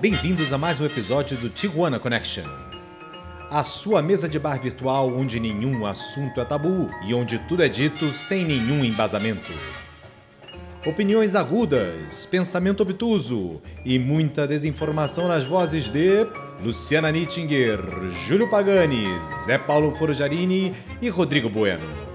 Bem-vindos a mais um episódio do Tijuana Connection. A sua mesa de bar virtual onde nenhum assunto é tabu e onde tudo é dito sem nenhum embasamento. Opiniões agudas, pensamento obtuso e muita desinformação nas vozes de Luciana Nittinger, Júlio Pagani, Zé Paulo Forjarini e Rodrigo Bueno.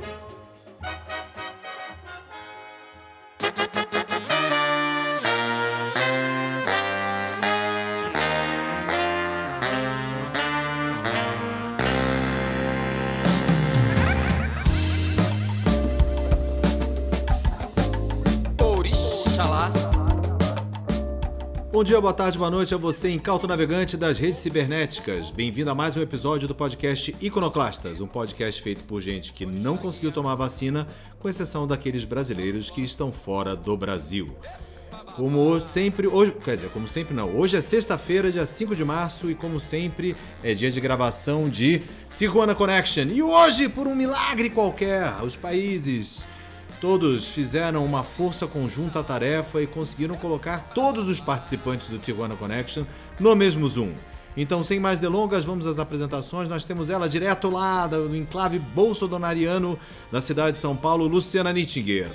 Bom dia, boa tarde, boa noite a você, incauto navegante das redes cibernéticas. Bem-vindo a mais um episódio do podcast Iconoclastas, um podcast feito por gente que não conseguiu tomar vacina, com exceção daqueles brasileiros que estão fora do Brasil. Como sempre, hoje, quer dizer, como sempre não, hoje é sexta-feira, dia 5 de março, e como sempre é dia de gravação de Tijuana Connection. E hoje, por um milagre qualquer, os países Todos fizeram uma força conjunta à tarefa e conseguiram colocar todos os participantes do Tijuana Connection no mesmo Zoom. Então, sem mais delongas, vamos às apresentações. Nós temos ela direto lá do enclave bolsonariano da cidade de São Paulo, Luciana Nittinger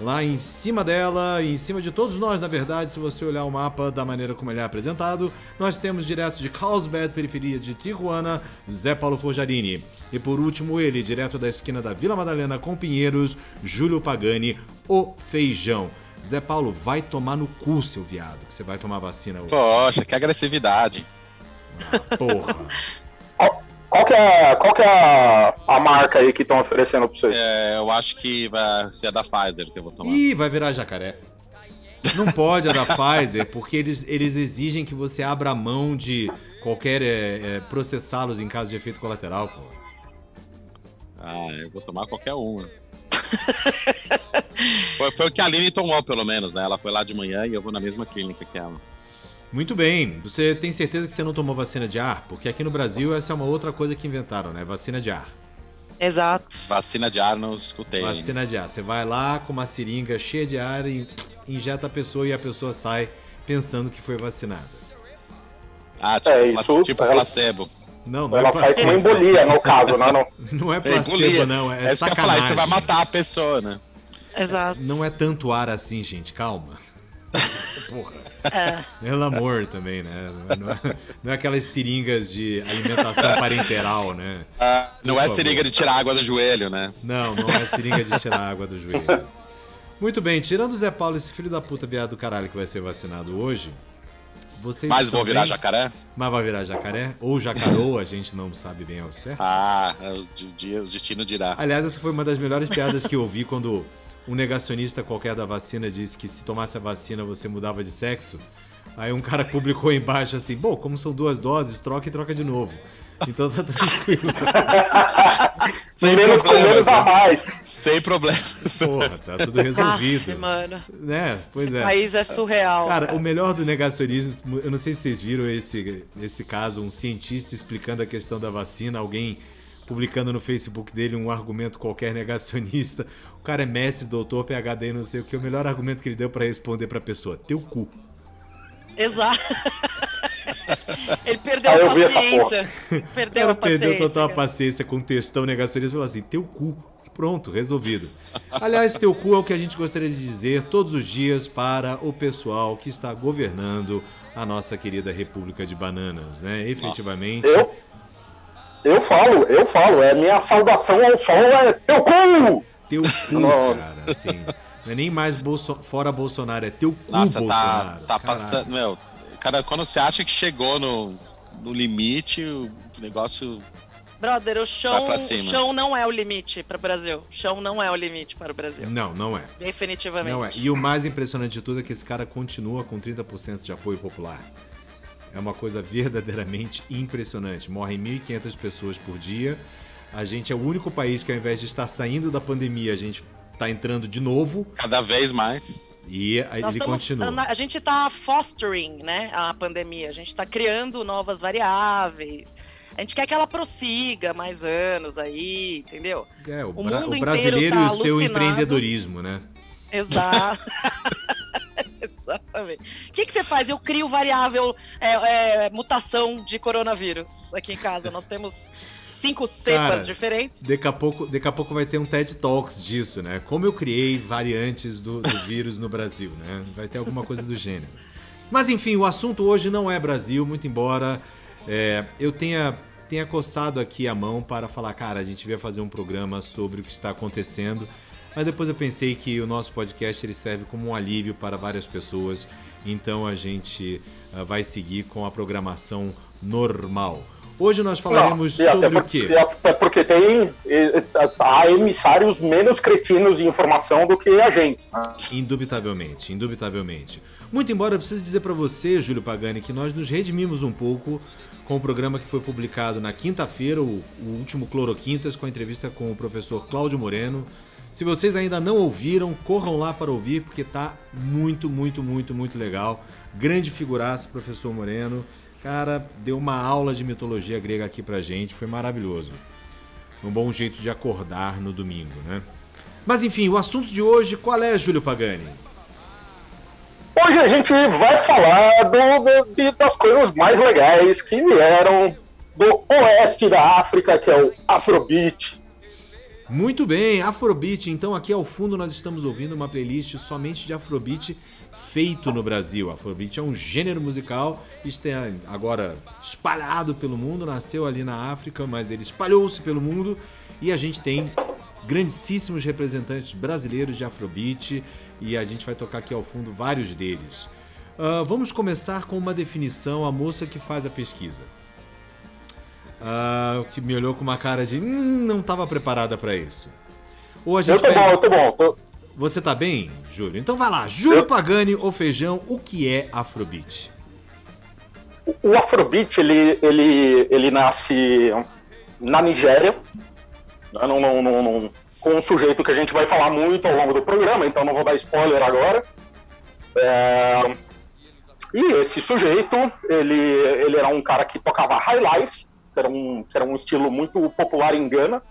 lá em cima dela e em cima de todos nós, na verdade, se você olhar o mapa da maneira como ele é apresentado, nós temos direto de Carlsbad, periferia de Tijuana, Zé Paulo Forjarini. E por último, ele, direto da esquina da Vila Madalena com Pinheiros, Júlio Pagani, o Feijão. Zé Paulo, vai tomar no cu, seu viado, que você vai tomar vacina hoje. Poxa, que agressividade. Ah, porra. Qual que é, qual que é a, a marca aí que estão oferecendo para vocês? É, eu acho que vai ser a da Pfizer que eu vou tomar. Ih, vai virar jacaré. Não pode a da Pfizer, porque eles, eles exigem que você abra mão de qualquer é, é, processá-los em caso de efeito colateral, pô. Ah, eu vou tomar qualquer uma. foi, foi o que a Aline tomou, pelo menos, né? Ela foi lá de manhã e eu vou na mesma clínica que ela. Muito bem. Você tem certeza que você não tomou vacina de ar? Porque aqui no Brasil essa é uma outra coisa que inventaram, né? Vacina de ar. Exato. Vacina de ar não escutei. Vacina ainda. de ar. Você vai lá com uma seringa cheia de ar e injeta a pessoa e a pessoa sai pensando que foi vacinada. Ah, tipo, é, isso, tipo ela... placebo. Não, não ela é placebo. sai com uma embolia, no caso, não, não. não é, é placebo, não. É, é sacanagem. Falar, você vai matar a pessoa, né? Exato. Não é tanto ar assim, gente. Calma. Porra. É. Pelo amor também, né? Não é, não é, aquelas seringas de alimentação parenteral, né? Ah, não Por é favor. seringa de tirar água do joelho, né? Não, não é seringa de tirar água do joelho. Muito bem, tirando o Zé Paulo, esse filho da puta viado do caralho que vai ser vacinado hoje, vocês Mas vou virar jacaré? Mas vai virar jacaré? Ou jacarou, a gente não sabe bem ao certo. Ah, é o destino dirá. Aliás, essa foi uma das melhores piadas que eu ouvi quando um negacionista qualquer da vacina disse que se tomasse a vacina você mudava de sexo. Aí um cara publicou embaixo assim: bom, como são duas doses, troca e troca de novo. Então tá tranquilo. Sem menos menos a mais. Sem problemas. Porra, tá tudo resolvido. Ah, mano. Né? Pois é. O país é surreal. Cara, o melhor do negacionismo, eu não sei se vocês viram esse, esse caso, um cientista explicando a questão da vacina, alguém publicando no Facebook dele um argumento qualquer negacionista. O cara é mestre, doutor, PhD, não sei o que. O melhor argumento que ele deu para responder pra pessoa: teu cu. Exato. ele perdeu ah, a paciência. Perdeu a paciência. Perdeu total a paciência com o textão negacionista e falou assim: teu cu. Pronto, resolvido. Aliás, teu cu é o que a gente gostaria de dizer todos os dias para o pessoal que está governando a nossa querida República de Bananas, né? Efetivamente. Nossa, eu, eu falo, eu falo, é minha saudação ao sol é teu cu! Teu cu, cara, assim. Não é nem mais Bolso... fora Bolsonaro, é teu cu, Nossa, tá, Bolsonaro. Tá, tá passando. Meu, cara, quando você acha que chegou no, no limite, o negócio. Brother, o chão, chão não é o limite para o Brasil. Chão não é o limite para o Brasil. Não, não é. Definitivamente. Não é. E o mais impressionante de tudo é que esse cara continua com 30% de apoio popular. É uma coisa verdadeiramente impressionante. Morrem 1.500 pessoas por dia. A gente é o único país que, ao invés de estar saindo da pandemia, a gente está entrando de novo. Cada vez mais. E ele estamos, continua. A gente está fostering né, a pandemia, a gente está criando novas variáveis. A gente quer que ela prossiga mais anos aí, entendeu? É, o, o, bra o brasileiro tá e o seu empreendedorismo, né? Exato. Exatamente. O que, que você faz? Eu crio variável é, é, mutação de coronavírus aqui em casa. Nós temos cinco cepas diferentes. Daqui a, pouco, daqui a pouco vai ter um TED Talks disso, né? Como eu criei variantes do, do vírus no Brasil, né? Vai ter alguma coisa do gênero. Mas enfim, o assunto hoje não é Brasil, muito embora é, eu tenha, tenha coçado aqui a mão para falar, cara, a gente vai fazer um programa sobre o que está acontecendo. Mas depois eu pensei que o nosso podcast ele serve como um alívio para várias pessoas, então a gente uh, vai seguir com a programação normal. Hoje nós falaremos Não, sobre o quê? Até porque tem há emissários menos cretinos de informação do que a gente. Né? Indubitavelmente, indubitavelmente. Muito embora eu precise dizer para você, Júlio Pagani, que nós nos redimimos um pouco com o programa que foi publicado na quinta-feira, o, o último Cloroquintas, com a entrevista com o professor Cláudio Moreno. Se vocês ainda não ouviram, corram lá para ouvir, porque tá muito, muito, muito, muito legal. Grande figuraça, professor Moreno. Cara, deu uma aula de mitologia grega aqui pra gente, foi maravilhoso. Um bom jeito de acordar no domingo, né? Mas enfim, o assunto de hoje, qual é, Júlio Pagani? Hoje a gente vai falar do, do, das coisas mais legais que vieram do oeste da África, que é o Afrobeat. Muito bem, Afrobeat. Então aqui ao fundo nós estamos ouvindo uma playlist somente de Afrobeat feito no Brasil. Afrobeat é um gênero musical, está agora espalhado pelo mundo, nasceu ali na África, mas ele espalhou-se pelo mundo e a gente tem grandíssimos representantes brasileiros de Afrobeat e a gente vai tocar aqui ao fundo vários deles. Uh, vamos começar com uma definição, a moça que faz a pesquisa. Uh, que me olhou com uma cara de hum, não estava preparada para isso. Ou a gente eu tô pega... bom, eu tô bom. Tô... Você tá bem, Júlio? Então vai lá, Júlio eu... Pagani ou Feijão, o que é Afrobeat? O Afrobeat, ele, ele, ele nasce na Nigéria, né, num, num, num, com um sujeito que a gente vai falar muito ao longo do programa, então não vou dar spoiler agora. É... E esse sujeito, ele, ele era um cara que tocava high life, que era um, que era um estilo muito popular em Gana.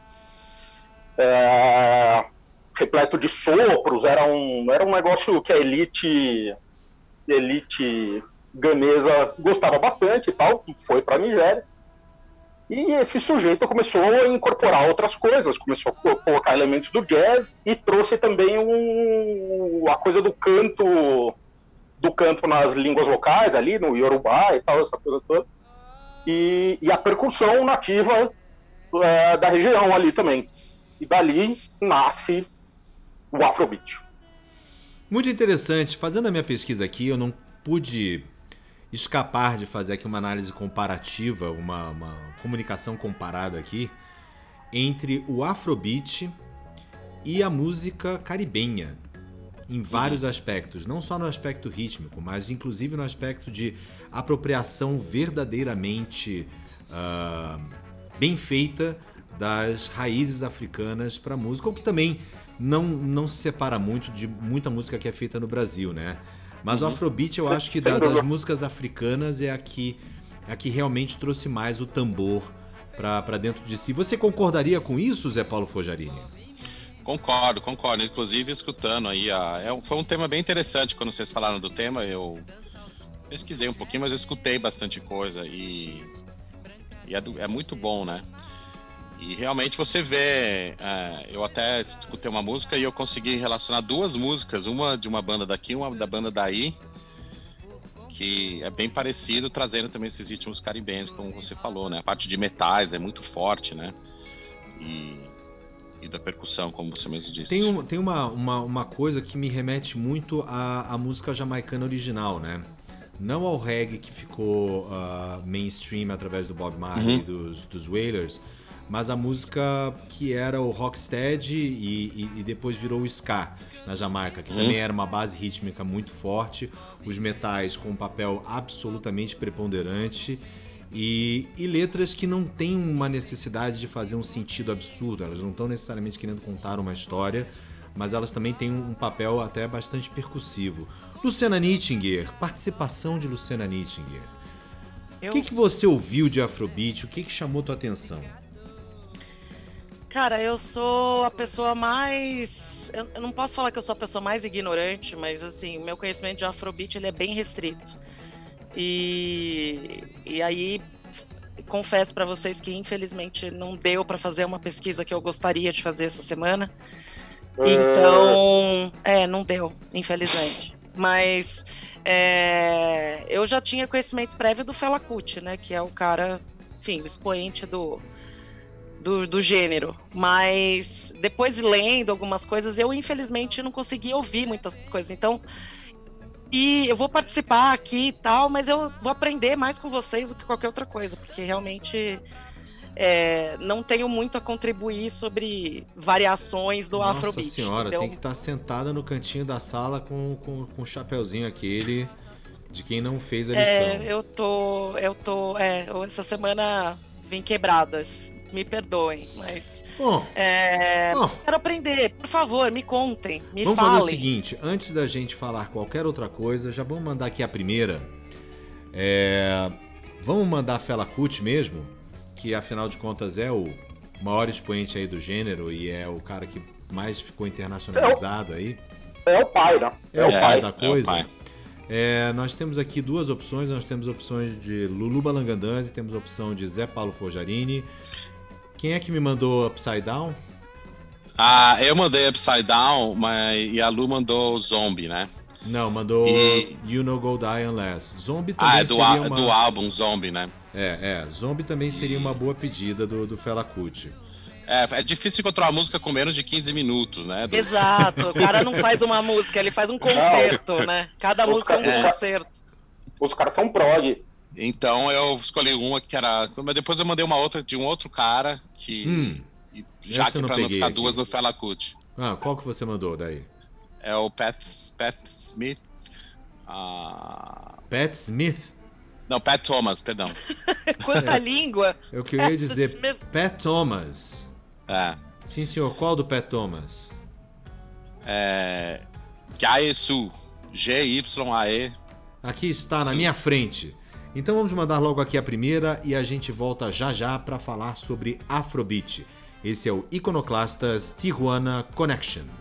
É repleto de sopros, era um, era um negócio que a elite elite ganesa gostava bastante e tal, foi para a Nigéria. E esse sujeito começou a incorporar outras coisas, começou a colocar elementos do jazz e trouxe também um, a coisa do canto do canto nas línguas locais ali, no Yorubá e tal, essa coisa toda. E, e a percussão nativa é, da região ali também. E dali nasce o Afrobeat. Muito interessante. Fazendo a minha pesquisa aqui, eu não pude escapar de fazer aqui uma análise comparativa, uma, uma comunicação comparada aqui entre o Afrobeat e a música caribenha, em vários uhum. aspectos, não só no aspecto rítmico, mas inclusive no aspecto de apropriação verdadeiramente uh, bem feita das raízes africanas para a música, o que também não, não se separa muito de muita música que é feita no Brasil, né? Mas uhum. o Afrobeat eu acho que da, das músicas africanas é a que, é a que realmente trouxe mais o tambor para dentro de si. Você concordaria com isso, Zé Paulo Fojarini? Concordo, concordo. Inclusive, escutando aí, a, é, foi um tema bem interessante quando vocês falaram do tema. Eu pesquisei um pouquinho, mas eu escutei bastante coisa e, e é, é muito bom, né? E realmente você vê. É, eu até escutei uma música e eu consegui relacionar duas músicas, uma de uma banda daqui, uma da banda daí, que é bem parecido, trazendo também esses ritmos caribenhos, como você falou, né? A parte de metais é muito forte, né? E, e da percussão, como você mesmo disse. Tem, um, tem uma, uma, uma coisa que me remete muito à, à música jamaicana original, né? Não ao reggae que ficou uh, mainstream através do Bob Marley e uhum. dos, dos Wailers, mas a música que era o rocksteady e, e, e depois virou o ska na Jamaica, que hum. também era uma base rítmica muito forte, os metais com um papel absolutamente preponderante e, e, letras que não têm uma necessidade de fazer um sentido absurdo, elas não estão necessariamente querendo contar uma história, mas elas também têm um papel até bastante percussivo. Luciana Nittinger, participação de Luciana Nittinger. Eu... O que, que você ouviu de Afrobeat? O que, que chamou tua atenção? Cara, eu sou a pessoa mais eu, eu não posso falar que eu sou a pessoa mais ignorante, mas assim, o meu conhecimento de Afrobeat ele é bem restrito. E, e aí confesso para vocês que infelizmente não deu para fazer uma pesquisa que eu gostaria de fazer essa semana. Então, é, não deu, infelizmente. Mas é, eu já tinha conhecimento prévio do Fela Kuti, né? Que é o cara, enfim, expoente do, do, do, gênero. Mas depois lendo algumas coisas, eu infelizmente não consegui ouvir muitas coisas. Então, e eu vou participar aqui e tal, mas eu vou aprender mais com vocês do que qualquer outra coisa, porque realmente é, não tenho muito a contribuir sobre variações do Nossa Afrobeat. Nossa senhora, tem que estar tá sentada no cantinho da sala com, com, com o chapeuzinho aquele de quem não fez a lição. É, eu tô, eu tô, é, essa semana vim quebradas, me perdoem, mas Bom, é, bom, quero aprender, por favor, me contem, me vamos falem. fazer o seguinte, antes da gente falar qualquer outra coisa, já vamos mandar aqui a primeira. É, vamos mandar a Fela Kuti mesmo, que afinal de contas é o maior expoente aí do gênero e é o cara que mais ficou internacionalizado aí. É o pai, né? É, é o pai da coisa. É é, nós temos aqui duas opções. Nós temos opções de Lulu Balangandãs e temos a opção de Zé Paulo Forjarini. Quem é que me mandou Upside Down? Ah, eu mandei Upside Down, mas e a Lu mandou Zombie, né? Não, mandou e... You No Go Die Unless. Zombie também ah, é do, seria uma... do álbum Zombie, né? É, é. Zombie também seria uma boa pedida do, do Fela Kuti. É, é difícil encontrar uma música com menos de 15 minutos, né? Do... Exato. O cara não faz uma música, ele faz um concerto, não. né? Cada Os música é um concerto. Os caras são prog. Então eu escolhi uma que era. Mas depois eu mandei uma outra de um outro cara que. Hum, já que pra não ficar aqui. duas no Fela Kuti. Ah, qual que você mandou daí? É o Pat, Pat Smith. Uh... Pat Smith? Não, Pat Thomas, perdão. Quanta é, língua! Eu queria dizer Pat Thomas. É. Sim, senhor. Qual do Pat Thomas? É. Gaesu. G-Y-A-E. Aqui está, na minha frente. Então vamos mandar logo aqui a primeira e a gente volta já já para falar sobre Afrobeat. Esse é o Iconoclastas Tijuana Connection.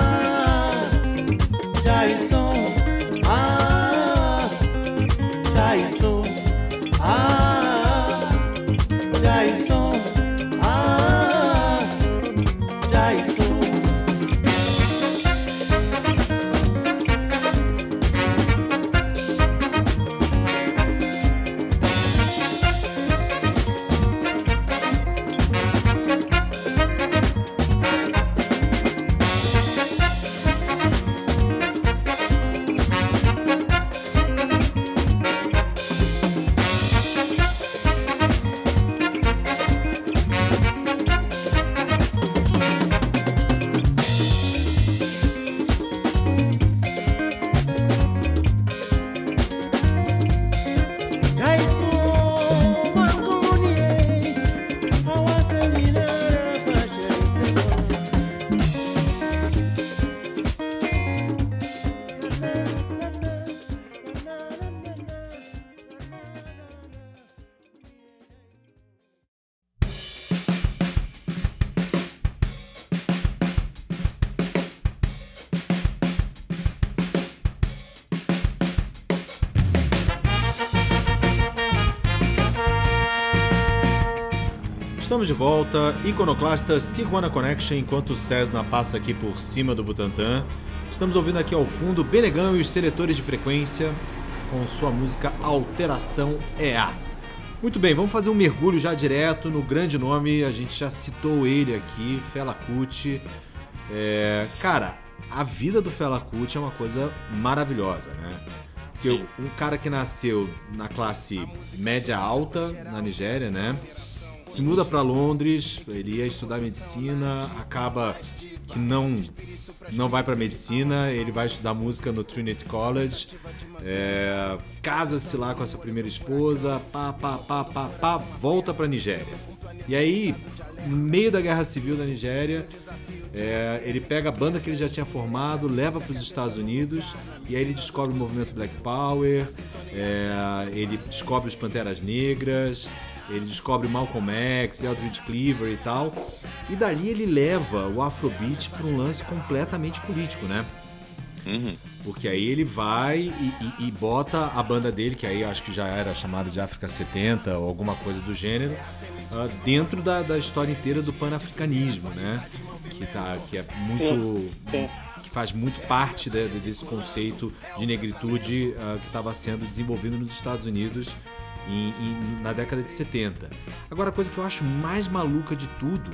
traição, ah, traição. Estamos de volta, Iconoclastas Tijuana Connection, enquanto o Cessna passa aqui por cima do Butantã. Estamos ouvindo aqui ao fundo Benegão e os seletores de frequência com sua música Alteração EA. Muito bem, vamos fazer um mergulho já direto no grande nome, a gente já citou ele aqui, Fela Kuti. É, cara, a vida do Fela Kuti é uma coisa maravilhosa, né? Porque um cara que nasceu na classe média alta na Nigéria, né? Se muda para Londres, ele ia estudar medicina, acaba que não não vai para medicina, ele vai estudar música no Trinity College, é, casa-se lá com a sua primeira esposa, pá, pá, pá, pá, pá, volta para Nigéria. E aí, no meio da guerra civil da Nigéria, é, ele pega a banda que ele já tinha formado, leva para os Estados Unidos e aí ele descobre o movimento Black Power, é, ele descobre os Panteras Negras, ele descobre Malcolm X, Eldridge Cleaver e tal. E dali ele leva o Afrobeat para um lance completamente político, né? Uhum. Porque aí ele vai e, e- e bota a banda dele, que aí acho que já era chamada de África 70 ou alguma coisa do gênero, ah, dentro da, da história inteira do panafricanismo, né? Que, tá, que é muito. sim. que faz muito parte de- de- desse conceito de negritude ah, que estava sendo desenvolvido nos Estados Unidos em- em- na década de 70. Agora, a coisa que eu acho mais maluca de tudo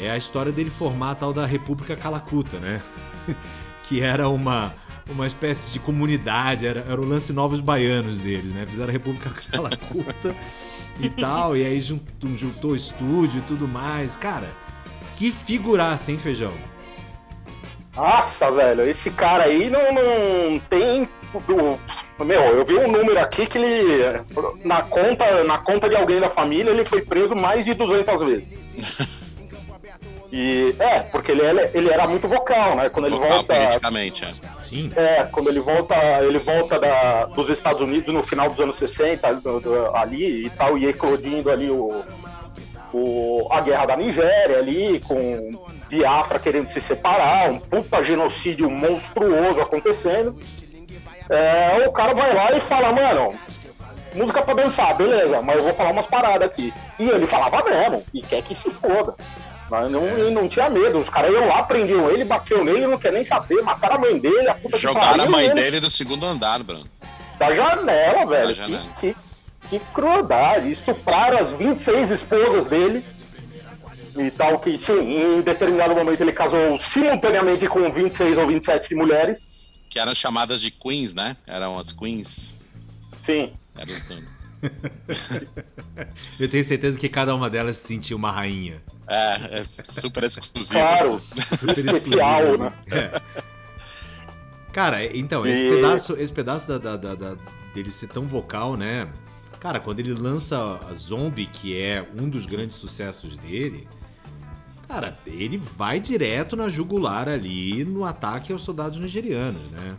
é a história dele formar a tal da República Calacuta, né? que era uma, uma espécie de comunidade, era, era o lance Novos Baianos deles, né? Fizeram a República Calacuta e tal, e aí juntou, juntou estúdio e tudo mais. Cara, que figuraça, hein, Feijão? Nossa, velho, esse cara aí não, não tem. Meu, eu vi um número aqui que ele. Na conta, na conta de alguém da família, ele foi preso mais de 200 vezes. E é, porque ele, era- ele era muito vocal, né? Quando ele Vocal volta. politicamente, é. Sim. É, quando ele volta, ele volta da- dos Estados Unidos no final dos anos 60, do- do- ali e tal, e eclodindo ali o, o- a guerra da Nigéria ali, com Biafra querendo se separar, um puta genocídio monstruoso acontecendo. É, o cara vai lá e fala, mano, música pra dançar, beleza, mas eu vou falar umas paradas aqui. E ele falava mesmo, e quer que se foda. Mas não, ele não tinha medo, os caras iam lá, prendiam ele, bateu nele, não quer nem saber, mataram a mãe dele, a puta Jogaram a pariu, mãe ele- dele do segundo andar, Bruno. da janela, velho. Da janela. Que, que, que crueldade. Estupraram as 26 esposas dele. E tal, que sim, em determinado momento ele casou simultaneamente com 26 ou 27 mulheres. Que eram chamadas de queens, né? Eram as queens. Sim. Eram os donos. Eu tenho certeza que cada uma delas se sentia uma rainha. É, é super exclusivo. Claro. Super Especial, exclusiva, né? assim. É. Cara, então, esse E- pedaço, esse pedaço da, da- da- da- dele ser tão vocal, né? Cara, quando ele lança a Zombie, que é um dos grandes sucessos dele, cara, ele vai direto na jugular ali no ataque aos soldados nigerianos, né?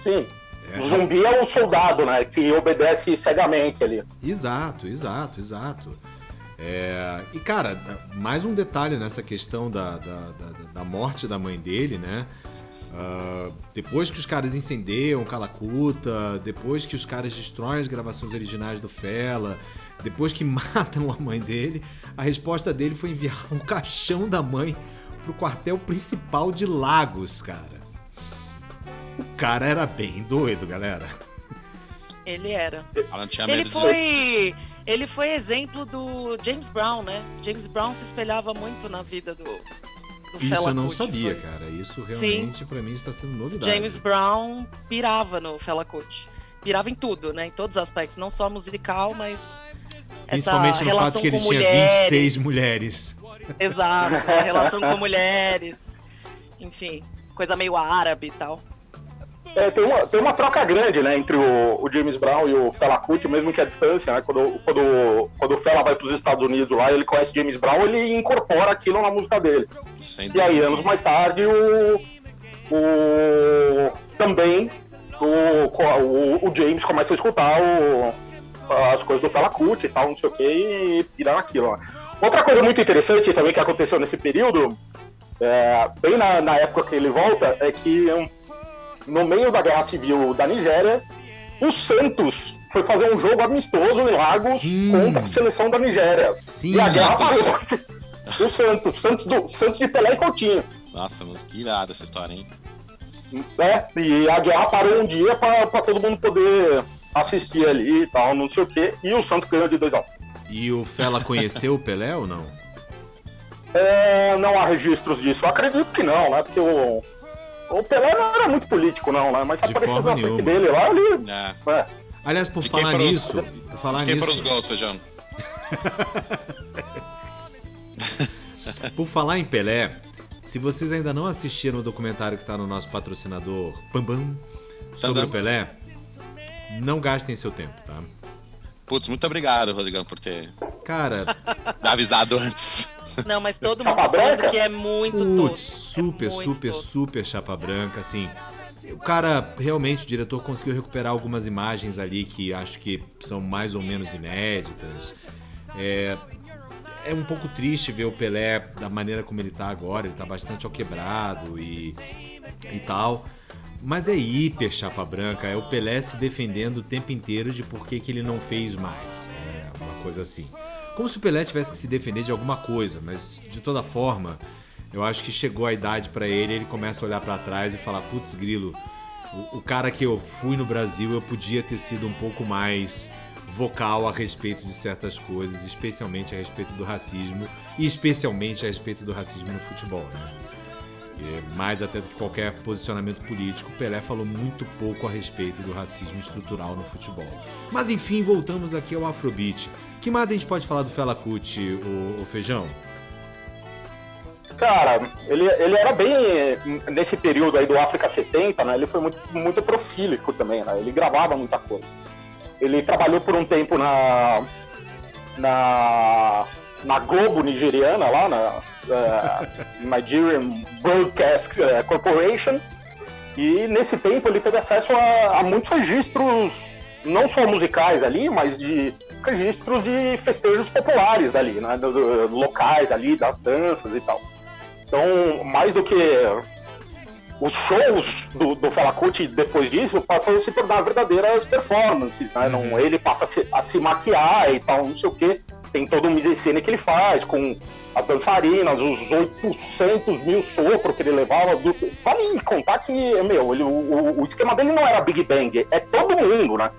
Sim. É. O zumbi é o soldado, né? Que obedece cegamente ali. Exato, exato, exato. É, e, cara, mais um detalhe nessa questão da, da, da- da morte da mãe dele, né? Ah, depois que os caras incendeiam Calacuta, depois que os caras destroem as gravações originais do Fela, depois que matam a mãe dele, a resposta dele foi enviar um caixão da mãe pro quartel principal de Lagos, cara. O cara era bem doido, galera. Ele era. Ela não tinha Ele medo de. foi. Ele foi exemplo do James Brown, né? James Brown se espelhava muito na vida do. do Isso Fela eu não Kuti, sabia, foi. cara. Isso realmente pra mim está sendo novidade. James Brown pirava no Fela Kuti. Pirava em tudo, né? Em todos os aspectos, não só musical, mas Principalmente no fato que ele tinha mulheres. 26 mulheres. Exato, a relação com mulheres. Enfim, coisa meio árabe e tal. É, tem, uma, tem uma troca grande, né, entre o, o James Brown e o Fela Kuti, mesmo que a distância, né, quando, quando, quando o Fela vai para os Estados Unidos lá, ele conhece James Brown, ele incorpora aquilo na música dele. Sem E aí, anos mais tarde, o, o também o, o, o James começa a escutar o, as coisas do Fela Kuti e tal, não sei o que, e tira naquilo. Né. Outra coisa muito interessante também que aconteceu nesse período, é, bem na, na época que ele volta, é que um, no meio da guerra civil da Nigéria, o Santos foi fazer um jogo amistoso em Lagos Sim. contra a seleção da Nigéria. Sim, e a guerra parou. O Santos, Santos, do, Santos de Pelé e Coutinho. Nossa, mas que irada essa história, hein? né? E a guerra parou um dia pra, pra todo mundo poder assistir ali e tal, não sei o quê. E o Santos ganhou de 2x1. E o Fela conheceu o Pelé ou não? É, não há registros disso. Eu acredito que não, né? Porque o, o Pelé não era muito político, não, né? Mas se De aparecesse na frente dele lá, ele. É. É. Aliás, por De quem falar foram os- nisso, por falar Quem nisso, foram os gols, Feijão? por falar em Pelé, se vocês ainda não assistiram o documentário que tá no nosso patrocinador Pambam sobre Tadam. o Pelé, não gastem seu tempo, tá? Putz, muito obrigado, Rodrigão, por ter Cara, avisado antes. Não, mas todo mundo Chapa branca? falando que é muito Putz, tosco. super, é muito super, super chapa branca, assim. O cara, realmente, o diretor conseguiu recuperar algumas imagens ali que acho que são mais ou menos inéditas. É, é um pouco triste ver o Pelé da maneira como ele tá agora, ele tá bastante ao quebrado e, e tal. Mas é hiper chapa branca, é o Pelé se defendendo o tempo inteiro de por que, que ele não fez mais. né? Uma coisa assim. Como se o Pelé tivesse que se defender de alguma coisa, mas de toda forma, eu acho que chegou a idade pra ele, ele começa a olhar pra trás e falar: putz, grilo, o, o cara que eu fui no Brasil, eu podia ter sido um pouco mais vocal a respeito de certas coisas, especialmente a respeito do racismo e especialmente a respeito do racismo no futebol, né? E mais até do que qualquer posicionamento político, Pelé falou muito pouco a respeito do racismo estrutural no futebol. Mas enfim, voltamos aqui ao Afrobeat. que mais a gente pode falar do Fela Kuti, o, o Feijão? Cara, ele, ele era bem. Nesse período aí do África 70, né? Ele foi muito, muito profílico também, né? Ele gravava muita coisa. Ele trabalhou por um tempo na. na. na Globo nigeriana, lá na. Eh, Nigerian Broadcast eh, Corporation. E nesse tempo ele teve acesso a, a muitos registros, não só musicais ali, mas de registros de festejos populares dali, né? do- do- locais ali, das danças e tal. Então, mais do que os shows do, do Fela Kuti depois disso passam a se tornar verdadeiras performances, né? Não, ele passa a se, a se maquiar e tal, não sei o quê. Tem todo um mise-en-scène que ele faz, com as dançarinas, os 800 mil sopros que ele levava. Do... Vale contar que, meu, ele, o, o- esquema dele não era Big Bang, é todo mundo, né?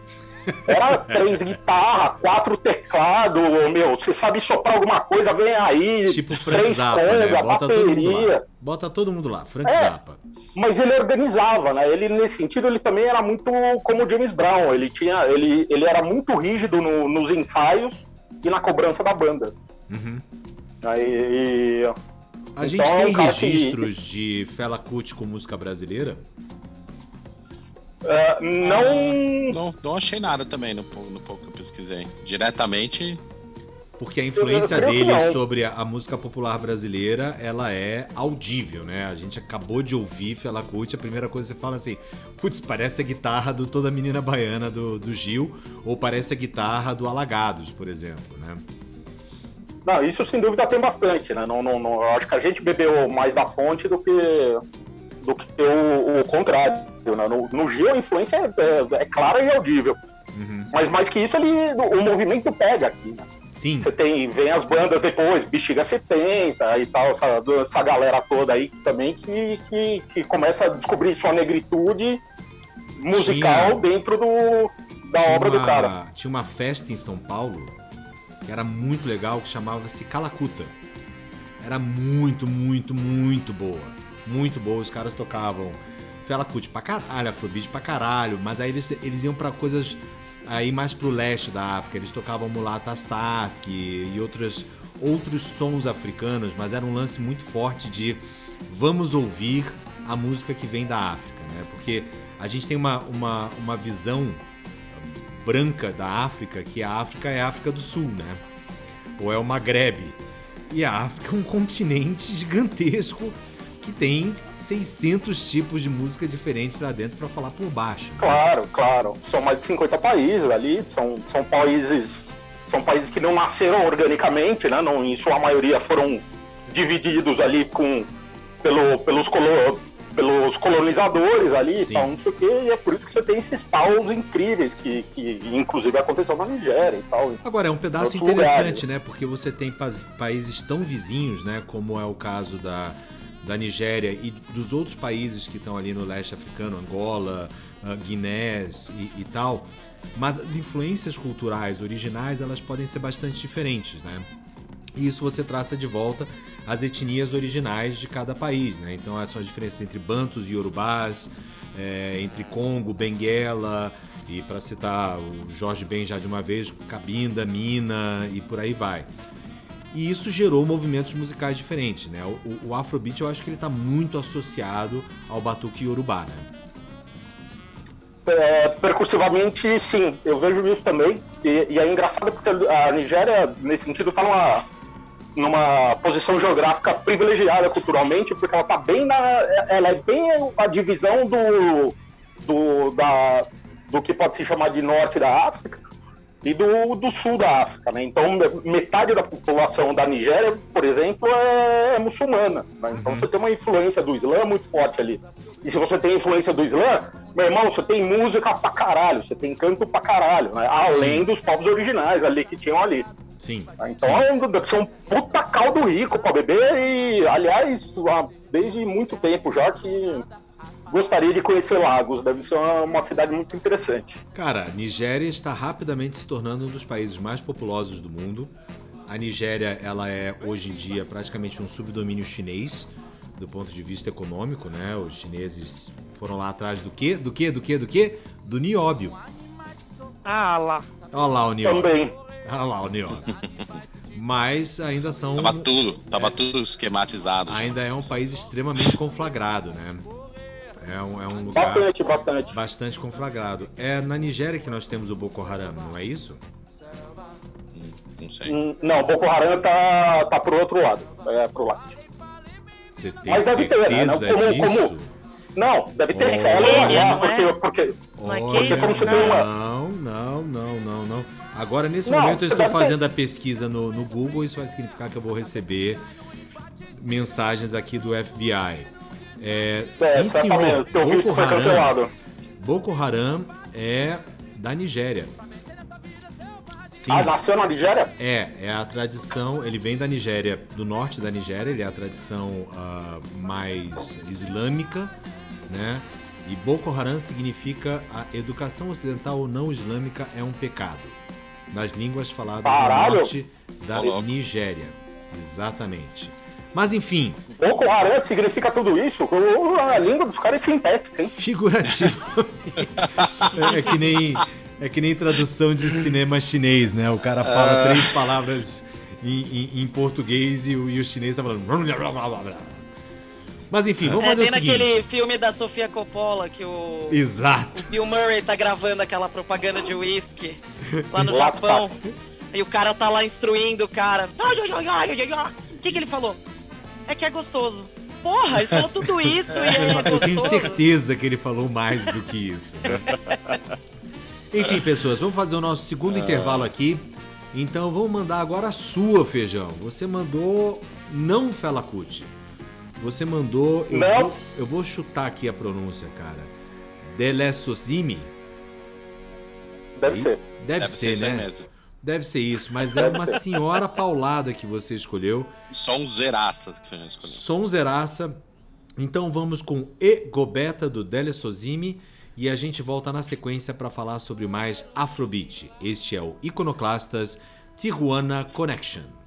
Era três guitarras, quatro teclados, meu, você sabe soprar alguma coisa, vem aí, Tipo Frank três Zappa, né? Bota todo mundo lá. bateria. Bota todo mundo lá, Frank É. Zappa. Mas ele organizava, né? Ele, nesse sentido, ele também era muito como o James Brown. Ele, tinha, ele, ele era muito rígido no- nos ensaios e na cobrança da banda. Uhum. Aí, A gente Então, é um tem cara que- registros de Fela Kuti com música brasileira? É, não. Não, não achei nada também no, no pouco que eu pesquisei. Diretamente, Porque a influência dele sobre a, a música popular brasileira, ela é audível, né? A gente acabou de ouvir Fela Kuti, a primeira coisa que você fala assim, putz, parece a guitarra do Toda Menina Baiana do, do Gil, ou parece a guitarra do Alagados, por exemplo, né? Não, isso sem dúvida tem bastante, né? Não, não, não, eu acho que a gente bebeu mais da fonte do que, do que o, o contrário. Né? No, no Gil a influência é, é- é clara e audível. Uhum. Mas mais que isso, ele, o movimento pega aqui. Né? Sim, Você tem, vem as bandas depois, Bexiga 70 e tal, essa, essa galera toda aí também que, que, que começa a descobrir sua negritude musical Tinha- dentro do, da obra do uma- cara. Tinha uma festa em São Paulo que era muito legal, que chamava-se Calacuta. Era muito, muito, muito boa. Muito boa. Os caras tocavam Fela Kuti pra caralho, Afrobeat pra caralho, mas aí eles, eles iam pra coisas aí mais pro leste da África. Eles tocavam Mulatas Task e outros, outros sons africanos, mas era um lance muito forte de vamos ouvir a música que vem da África, né? Porque a gente tem uma, uma, uma visão branca da África, que a África é a África do Sul, né? Ou é o Maghreb. E a África é um continente gigantesco que tem 600 tipos de música diferentes lá dentro pra falar por baixo. né? Claro, claro. São mais de 50 países ali, são, são países. São países que não nasceram organicamente, né? Não, em sua maioria foram divididos ali com, pelo, pelos, colo, pelos colonizadores ali Sim. tal, não sei o quê, e é por isso que você tem esses paus incríveis que, que inclusive aconteceu na Nigéria e tal. Agora, é um pedaço interessante, lugares. né? Porque você tem pa- países tão vizinhos, né? Como é o caso da, da Nigéria e dos outros países que estão ali no leste africano, Angola, ah, Guinés e, e tal. Mas as influências culturais originais, elas podem ser bastante diferentes, né? E isso você traça de volta as etnias originais de cada país, né? Então, essas são as diferenças entre Bantus e Yorubás, é, entre Congo, Benguela, e para citar o Jorge Ben já de uma vez, Cabinda, Mina e por aí vai. E isso gerou movimentos musicais diferentes, né? O, o- Afrobeat eu acho que ele está muito associado ao batuque Yorubá, né? É, percursivamente, sim, eu vejo isso também. E, e é engraçado porque a Nigéria, nesse sentido, está numa, numa posição geográfica privilegiada culturalmente, porque ela está bem na. Ela é bem a divisão do, do, da, do que pode se chamar de norte da África e do, do sul da África. Né? Então, metade da população da Nigéria, por exemplo, é, é muçulmana. né? Então, você tem uma influência do Islã muito forte ali. E se você tem influência do Islã, meu irmão, você tem música pra caralho, você tem canto pra caralho, né? além dos povos originais ali que tinham ali. Sim. Tá? Então é um- um puta caldo rico pra beber e, aliás, desde muito tempo já que gostaria de conhecer Lagos, deve ser uma, uma cidade muito interessante. Cara, a Nigéria está rapidamente se tornando um dos países mais populosos do mundo. A Nigéria, ela é hoje em dia praticamente um subdomínio chinês do ponto de vista econômico, né? Os chineses foram lá atrás do quê? Do quê? Do quê? Do quê? Do nióbio. Ah lá. Olha lá o nióbio. Também. Olha lá o nióbio. Mas ainda são tava tudo, tava tudo esquematizado. já. ainda é um país extremamente conflagrado, né? É um, é um lugar Bastante, bastante. bastante conflagrado. É na Nigéria que nós temos o Boko Haram, não é isso? Não sei. Hum, Não, Boko Haram tá, tá pro outro lado, é pro leste. Você tem Mas deve ter, né? Como- disso? como- Não, deve ter célula lá, não porque, é? porque Não Olha, como você tem uma- Não, não, não, não, não. Agora, nesse Não, momento, eu estou deve ter- fazendo a pesquisa no, no Google. Isso vai significar que eu vou receber mensagens aqui do FBI. É, é, sim, senhor. teu visto Boko foi Haram, cancelado. Boko Haram é da Nigéria. Sim. Ah, nasceu na Nigéria? É, é a tradição. Ele vem da Nigéria, do norte da Nigéria. Ele é a tradição ah, mais islâmica, né? E Boko Haram significa a educação ocidental ou não islâmica é um pecado. Nas línguas faladas Caralho! no norte da. Nigéria. Exatamente. Mas enfim, Boko Haram significa tudo isso? O- A língua dos caras é sintética, hein? figurativo. é que nem é que nem tradução de cinema chinês, né? O cara fala três palavras em, em- em português e o, e o chinês tá falando. Mas enfim, vamos É fazer bem o seguinte. naquele filme da Sofia Coppola que o Exato. Bill Murray tá gravando aquela propaganda de uísque lá no Japão. E o cara tá lá instruindo o cara. O que, que ele falou? É que é gostoso. Porra, ele falou tudo isso e é. Eu tenho certeza que ele falou mais do que isso. Enfim, pessoas, vamos fazer o nosso segundo intervalo aqui. Então vamos mandar agora a sua, Feijão. Você mandou não Felacuti. Você mandou. Eu, Não. Vou, eu vou chutar aqui a pronúncia, cara. Delessosimi. Deve ser. Deve, ser, isso aí né? mesmo. Deve ser isso, mas é uma senhora paulada que você escolheu. Só um zeraça que foi escolhido. Sonzeraça. Então vamos com E Gobeta do Dele Sozimi e a gente volta na sequência para falar sobre mais Afrobeat. Este é o Iconoclastas Tijuana Connection.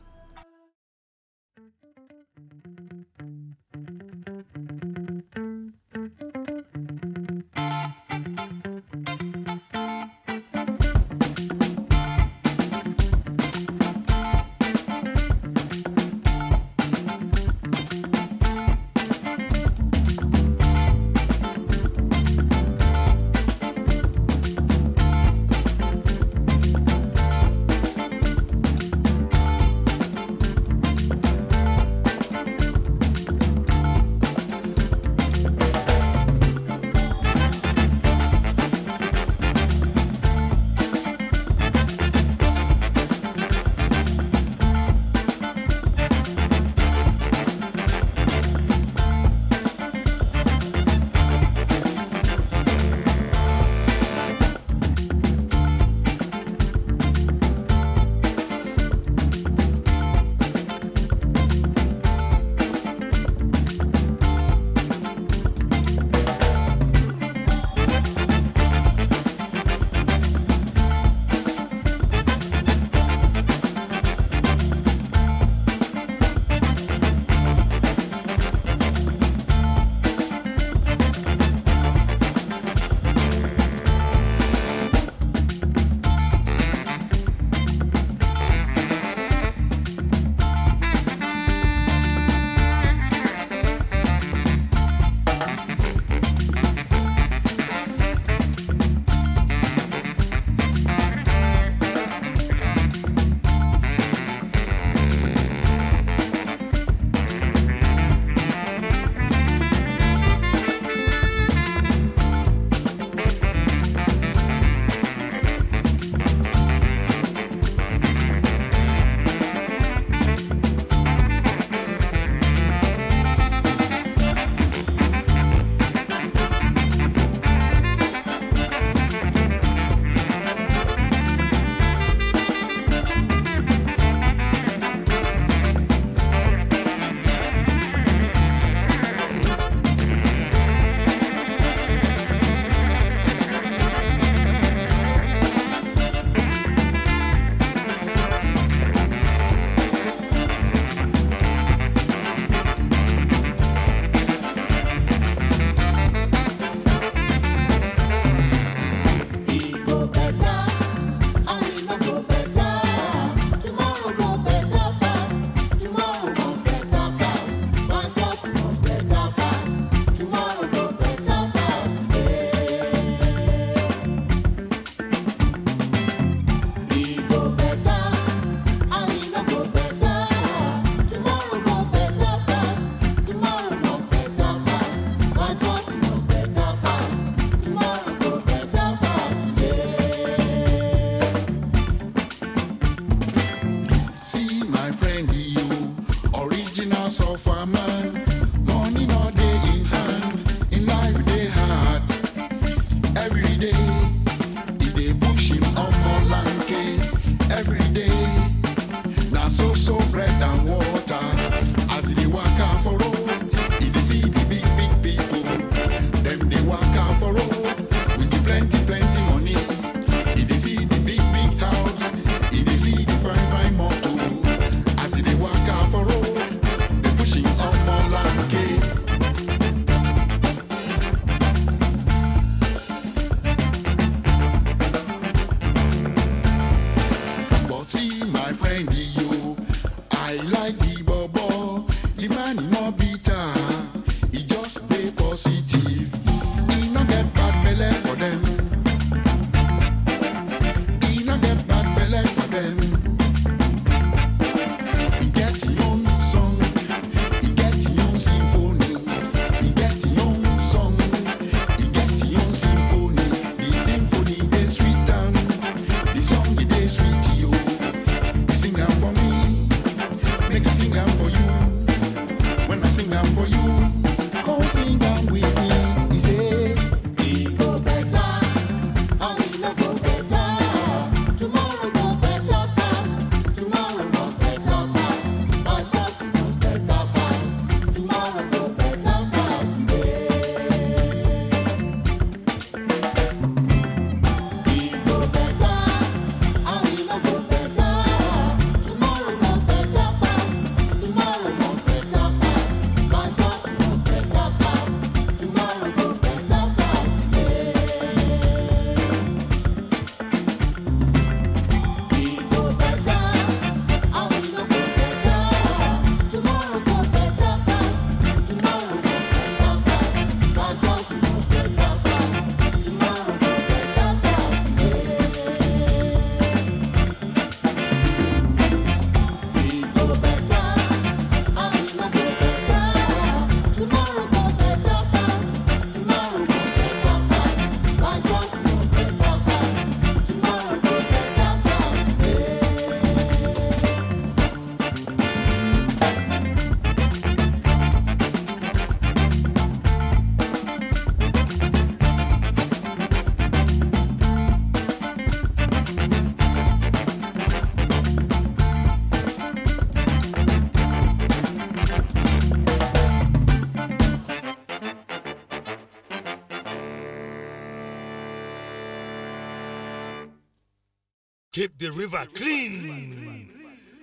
Keep the river clean.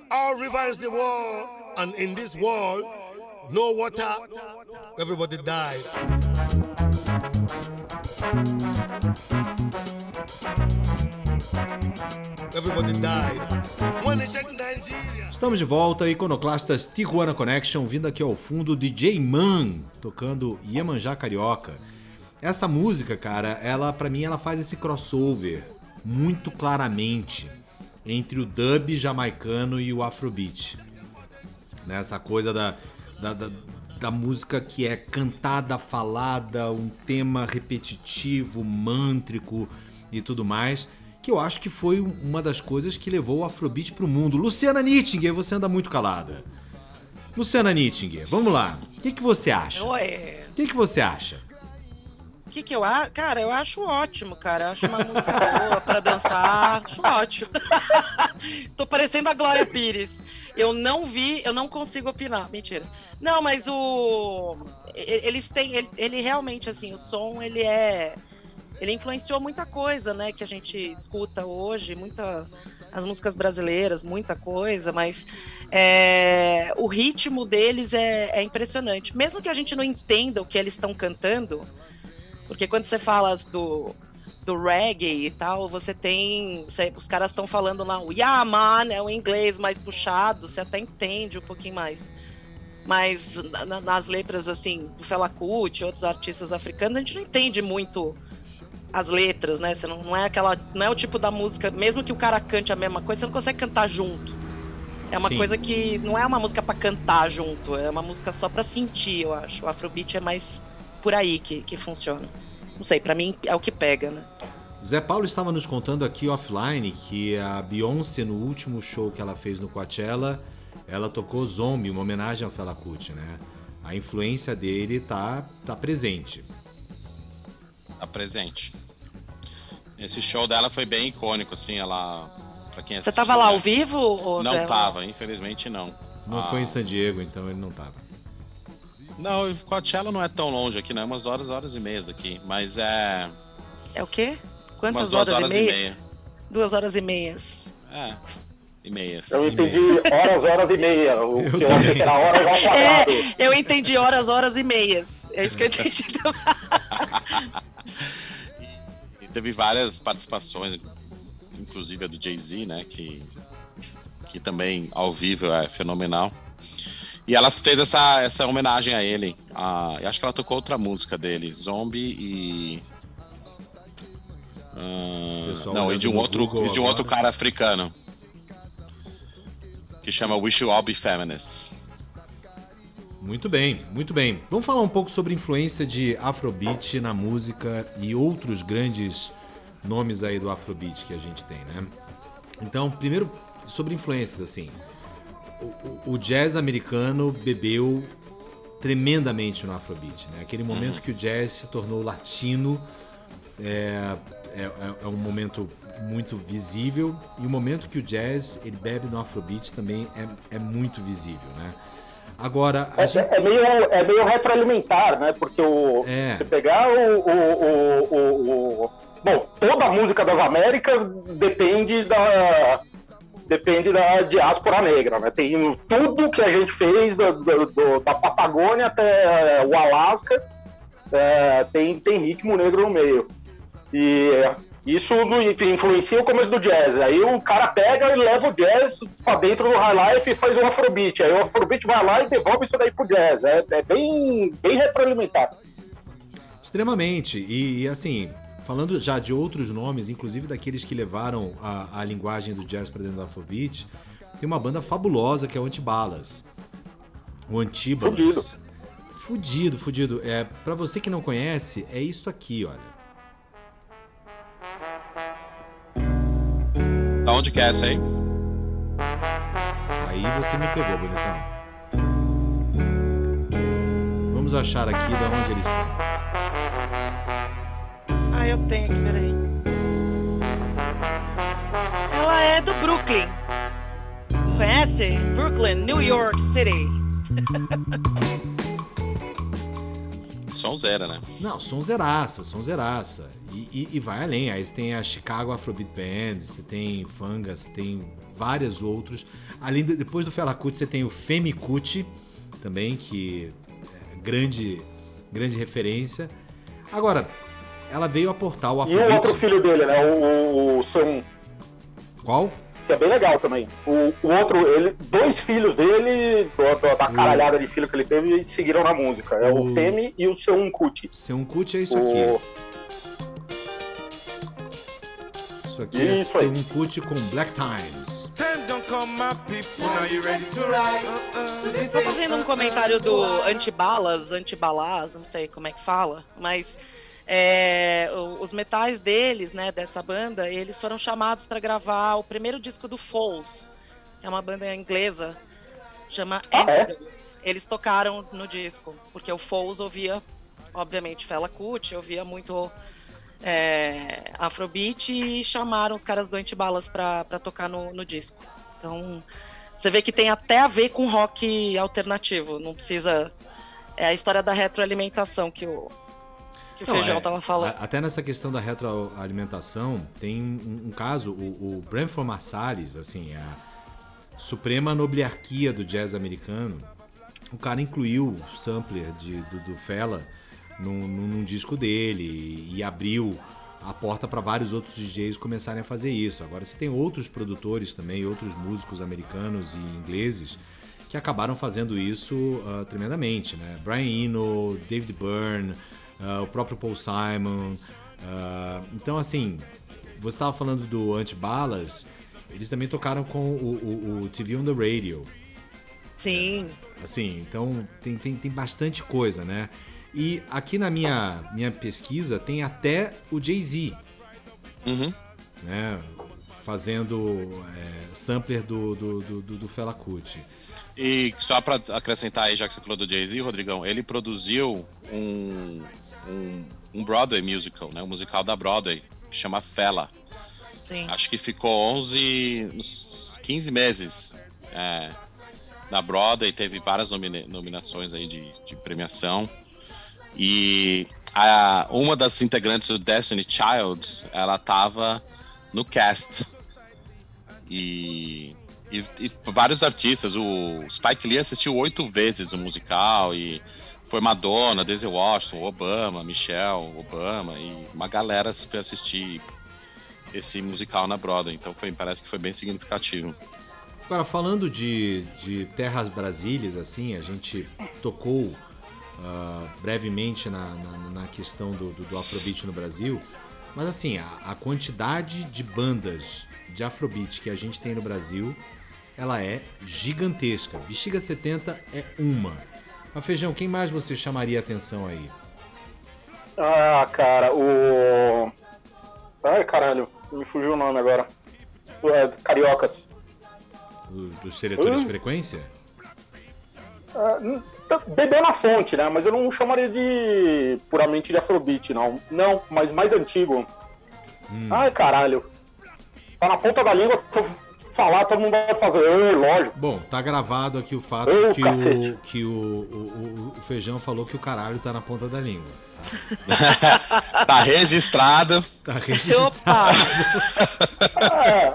Our river is the world, and in this world, no water, everybody died. Everybody died. Estamos de volta, Iconoclastas Tijuana Connection, vindo aqui ao fundo DJ Man, tocando Iemanjá Carioca. Essa música, cara, ela para mim ela faz esse crossover muito claramente entre o dub jamaicano e o afrobeat. Né? Essa coisa da, da, da, da música que é cantada, falada, um tema repetitivo, mântrico e tudo mais, que eu acho que foi uma das coisas que levou o afrobeat pro mundo. Luciana Nittinger, você anda muito calada. Luciana Nittinger, vamos lá. O que, que você acha? O Ué, que, que você acha? o que que eu acho? Cara, eu acho ótimo, cara. Eu acho uma música boa pra dançar. Ótimo. Tô parecendo a Glória Pires. Eu não vi, eu não consigo opinar. Mentira. Não, mas o. Eles têm. Ele, ele realmente, assim, o som, ele é. Ele influenciou muita coisa, né, que a gente escuta hoje, muita. As músicas brasileiras, muita coisa, mas é, o ritmo deles é, é impressionante. Mesmo que a gente não entenda o que eles estão cantando, porque quando você fala do, do reggae e tal, você tem. você- os caras estão falando lá, o yeah, man, é o inglês mais puxado, você até entende um pouquinho mais. Mas na- na- nas letras, assim, do Fela Kuti, outros artistas africanos, a gente não entende muito as letras, né? Você não, não é aquela. Não é o tipo da música, mesmo que o cara cante a mesma coisa, você não consegue cantar junto. É uma Sim. coisa que não é uma música pra cantar junto, é uma música só pra sentir, eu acho. O Afrobeat é mais por aí que, que funciona. Não sei, pra mim é o que pega, né? Zé Paulo estava nos contando aqui offline que a Beyoncé, no último show que ela fez no Coachella, ela tocou Zombie, uma homenagem ao Fela Kuti, né? A influência dele tá, tá presente. Tá presente. Esse show dela foi bem icônico, assim, ela. Pra quem Você assistiu, tava lá né? ao vivo? Ou Não Zé? tava, infelizmente não. Não Ah, foi em San Diego, então ele não tava. Não, Coachella não é tão longe aqui, não. É umas horas, horas e meias aqui. Mas é. É o quê? Quantas umas duas horas, horas e e meia? meia. Duas horas e meias. É. E meias. Eu entendi horas, horas e meia. O Eu que eu achei que era horas ao quadrado. É, eu entendi horas, horas e meias. É isso que eu entendi. E teve várias participações, inclusive a do Jay-Z, né? Que, que também ao vivo é fenomenal. E ela fez essa, essa homenagem a ele. A, eu acho que ela tocou outra música dele, Zombie e. Ah, não, e de um outro, Google de um outro cara africano. Que chama Wish You All Be Feminists. Muito bem, muito bem. Vamos falar um pouco sobre a influência de Afrobeat na música e outros grandes nomes aí do Afrobeat que a gente tem, né? Então, primeiro sobre influências, assim. O, o- jazz americano bebeu tremendamente no Afrobeat, né? Aquele momento que o jazz se tornou latino é, é, é um momento muito visível e o momento que o jazz ele bebe no Afrobeat também é, é muito visível, né? Agora, É, gente... é meio, é meio retroalimentar, né? Porque o, É. você pegar o, o, o, o- o- Bom, toda a música das Américas depende da. Depende da diáspora negra, né? Tem tudo que a gente fez, do- do- do- da Patagônia até o Alasca, é, tem, tem ritmo negro no meio. E isso influencia o começo do jazz. Aí o cara pega e leva o jazz pra dentro do high life e faz um afrobeat. Aí o afrobeat vai lá e devolve isso daí pro jazz. É, é bem, bem retroalimentado. Extremamente. E, assim, falando já de outros nomes, inclusive daqueles que levaram a, a linguagem do jazz para dentro do Afrobeat, tem uma banda fabulosa que é o Antibalas. O Antibalas. Fudido. Fudido, fudido. É, para você que não conhece, é isso aqui, olha. Da onde que é essa aí? Aí você me pegou, bonitão. Vamos achar aqui de onde eles são. Ah, eu tenho aqui, peraí. Ela é do Brooklyn. Conhece? Brooklyn, New York City. Sonzeira, né? Não, sonzeraça, sonzeraça. E, e- e vai além. Aí você tem a Chicago Afrobeat Band, você tem Fanga, você tem vários outros. Além de- depois do Fela Kuti, você tem o Femi Kuti também, que é grande, grande referência. Agora, ela veio aportar o E o outro filho dele, né? O, o, o Qual? que é bem legal também. O, o outro, ele, dois filhos dele, do- do- da caralhada de filho que ele teve, seguiram na música. É o O- Femi e o Seun Kuti. Seun Kuti é isso O- aqui. Isso aqui é Isso Kuti com Black Times. Time don't come, my people. Now you ready to ride? Uh-uh. Tô fazendo um comentário do antibalas, antibalas, não sei como é que fala, mas é, os metais deles, né, dessa banda, eles foram chamados para gravar o primeiro disco do que é uma banda inglesa, chama Ah, é? Eles tocaram no disco, porque o Foles ouvia, obviamente, Fela Kuti, ouvia muito é, Afrobeat e chamaram os caras do Antibalas pra tocar no, no disco. Então, você vê que tem até a ver com rock alternativo, não precisa. É a história da retroalimentação que o, que o Não, Feijão é, tava falando. Até nessa questão da retroalimentação, tem um, um caso, o, o Branford Marsalis, assim, a suprema nobliarquia do jazz americano, o cara incluiu o sampler de, do, do Fela num, num- disco dele e, e abriu a porta para vários outros DJs começarem a fazer isso. Agora você tem outros produtores também, outros músicos americanos e ingleses que acabaram fazendo isso ah, tremendamente, né? Brian Eno, David Byrne, ah, o próprio Paul Simon. ah, então, assim, você estava falando do Antibalas, eles também tocaram com o, o- o TV on the Radio. Sim. Assim, então tem, tem, tem bastante coisa, né? E aqui na minha, minha pesquisa tem até o Jay-Z, Uhum. né? Fazendo é, sampler do, do, do, do- do Fela Kuti. E só pra acrescentar aí, já que você falou do Jay-Z, Rodrigão, ele produziu um, um, um Broadway musical, né? Um musical da Broadway, que chama Fela. Sim. Acho que ficou 11, uns 15 meses é, na Broadway, teve várias nomina- nominações aí de, de premiação. E a, uma das integrantes do Destiny Child, ela tava no cast. E, e, e vários artistas, o Spike Lee assistiu oito vezes o musical e foi Madonna, Denzel Washington, Obama, Michelle Obama e uma galera foi assistir esse musical na Broadway, então foi, parece que foi bem significativo. Agora, falando de, de terras brasílias, assim, a gente tocou ah, brevemente na, na, na questão do, do, do Afrobeat no Brasil, mas assim, a, a quantidade de bandas de Afrobeat que a gente tem no Brasil, ela é gigantesca. Bexiga 70 é uma. Mas Feijão, quem mais você chamaria a atenção aí? Ah, cara, o. Ai, caralho, me fugiu o nome agora. É, Cariocas. Os, dos seletores de Hum. frequência? Tá- Bebeu na fonte, né? Mas eu não chamaria de puramente de Afrobeat, não. Não, mas mais antigo. Hum. Ai, caralho. Tá na ponta da língua, falar, todo mundo vai fazer. "Ah, lógico. Bom, tá gravado aqui o fato Ô, que, cacete. o, que o, o, o- Feijão falou que o caralho tá na ponta da língua. Tá registrado. Tá registrado. Opa! É,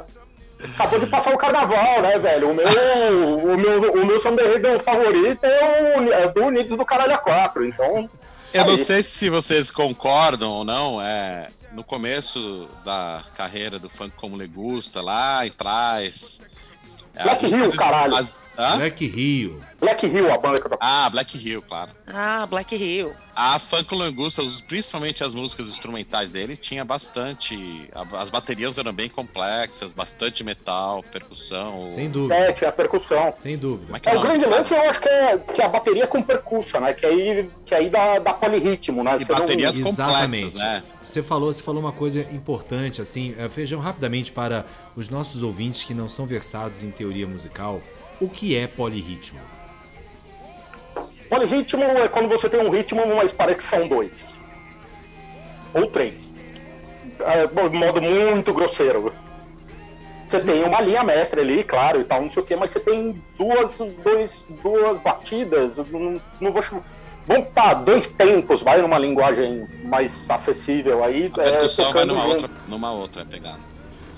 acabou de passar o carnaval, né, velho? O meu, o meu, o meu samba favorito é o é do Unidos do Caralho a 4, então. Eu não aí. sei se vocês concordam ou não, é, no começo da carreira do funk como Legusta, lá atrás. Black músicas- caralho. as-? Black Rio. Black Hill, a banda que eu tô Ah, Black Hill, claro. Ah, Black Hill. A Funk Langusta, principalmente as músicas instrumentais dele, tinha bastante. As baterias eram bem complexas, bastante metal, percussão. Sem dúvida. É, tinha percussão. Sem dúvida. É que É, é o grande lance eu acho que é, que é a bateria com percussa, né? Que aí, que aí dá, dá polirritmo, né? E Você não- baterias Exatamente. complexas, né? Você falou, você falou uma coisa importante, assim, é, Feijão, rapidamente para os nossos ouvintes que não são versados em teoria musical, o que é polirritmo? Polirritmo é quando você tem um ritmo, mas parece que são dois. Ou três. É, de modo muito grosseiro. Você tem uma linha mestra ali, claro, e tal, não sei o que, mas você tem duas, dois, duas batidas, não, não vou chamar. vamos tá dois tempos, vai numa linguagem mais acessível aí. A é, vai numa junto. outra, numa outra pegada.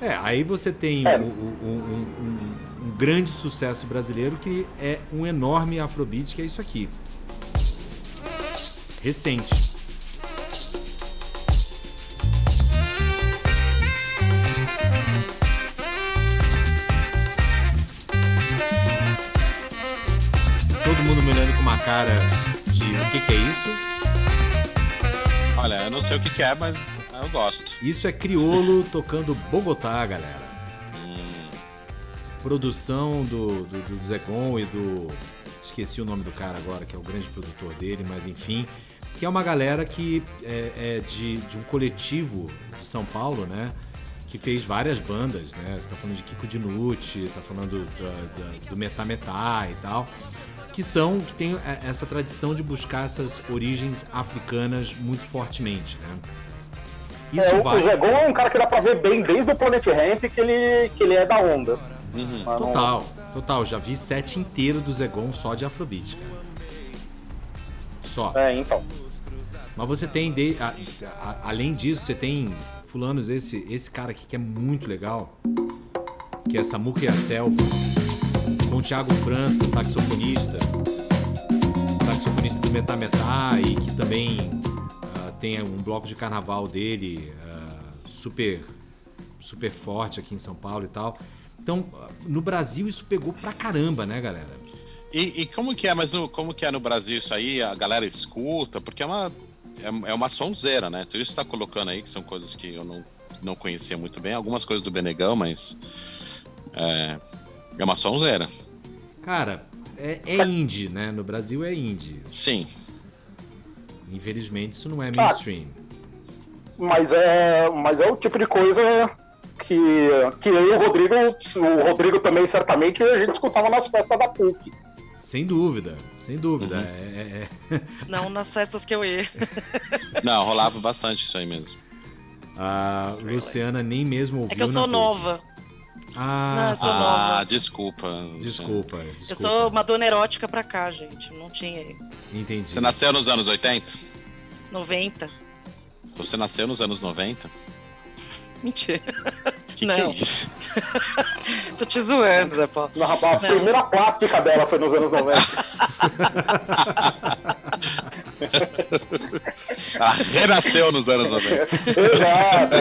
É, aí você tem É. um, um- um- um grande sucesso brasileiro que é um enorme afrobeat, que é isso aqui. Recente. Todo mundo me olhando com uma cara de o que, que é isso? Olha, eu não sei o que, que é, mas eu gosto. Isso é criolo tocando Bogotá, galera. Produção do, do, do Zegon e do. Esqueci o nome do cara agora, que é o grande produtor dele, mas enfim. Que é uma galera que é, é de, de um coletivo de São Paulo, né? Que fez várias bandas, né? Você tá falando de Kiko Dinucci, tá falando da- da- do Metá Metá e tal. Que são, que tem é, essa tradição de buscar essas origens africanas muito fortemente, né? Isso É, o, vai. o Zegon é um cara que dá pra ver bem desde o Planet Ramp que ele, que ele é da onda. Uhum. Total, total. Já vi set inteiro do Zegon só de Afrobeat, cara. Só. É, então. Mas você tem, de- a- a- além disso, você tem fulanos, esse, esse cara aqui que é muito legal, que é Samuca e a Selva, com o Thiago França, saxofonista, saxofonista do Metá Metá, e que também ah, tem um bloco de carnaval dele ah, super, super forte aqui em São Paulo e tal. Então, ah, no Brasil isso pegou pra caramba, né, galera? E, e como que é, mas no, como que é no Brasil isso aí? A galera escuta, porque é uma, é, é uma sonzeira, né? Tudo isso que você tá colocando aí, que são coisas que eu não, não conhecia muito bem. Algumas coisas do Benegão, mas é, é uma sonzeira. Cara, é, é indie, né? No Brasil é indie. Sim. Infelizmente isso não é mainstream. Mas é, mas é o tipo de coisa que, que eu e o Rodrigo, o Rodrigo também certamente, a gente escutava nas festas da PUC. Sem dúvida, sem dúvida. Uhum. É, é- é- Não nas festas que eu ia. Não, rolava bastante isso aí mesmo. A Luciana nem mesmo ouviu É que eu sou nova. Não, Ah, eu sou Ah, nova. desculpa. desculpa, Eu desculpa. sou uma dona erótica pra cá, gente. Não tinha isso. Entendi. Você nasceu nos anos 80? 90. Você nasceu nos anos 90? Mentira. Que que Não. é isso? Tô te zoando, Zé Paulo. Na- A primeira plástica dela foi nos anos 90. Ela renasceu nos anos 90. Exato.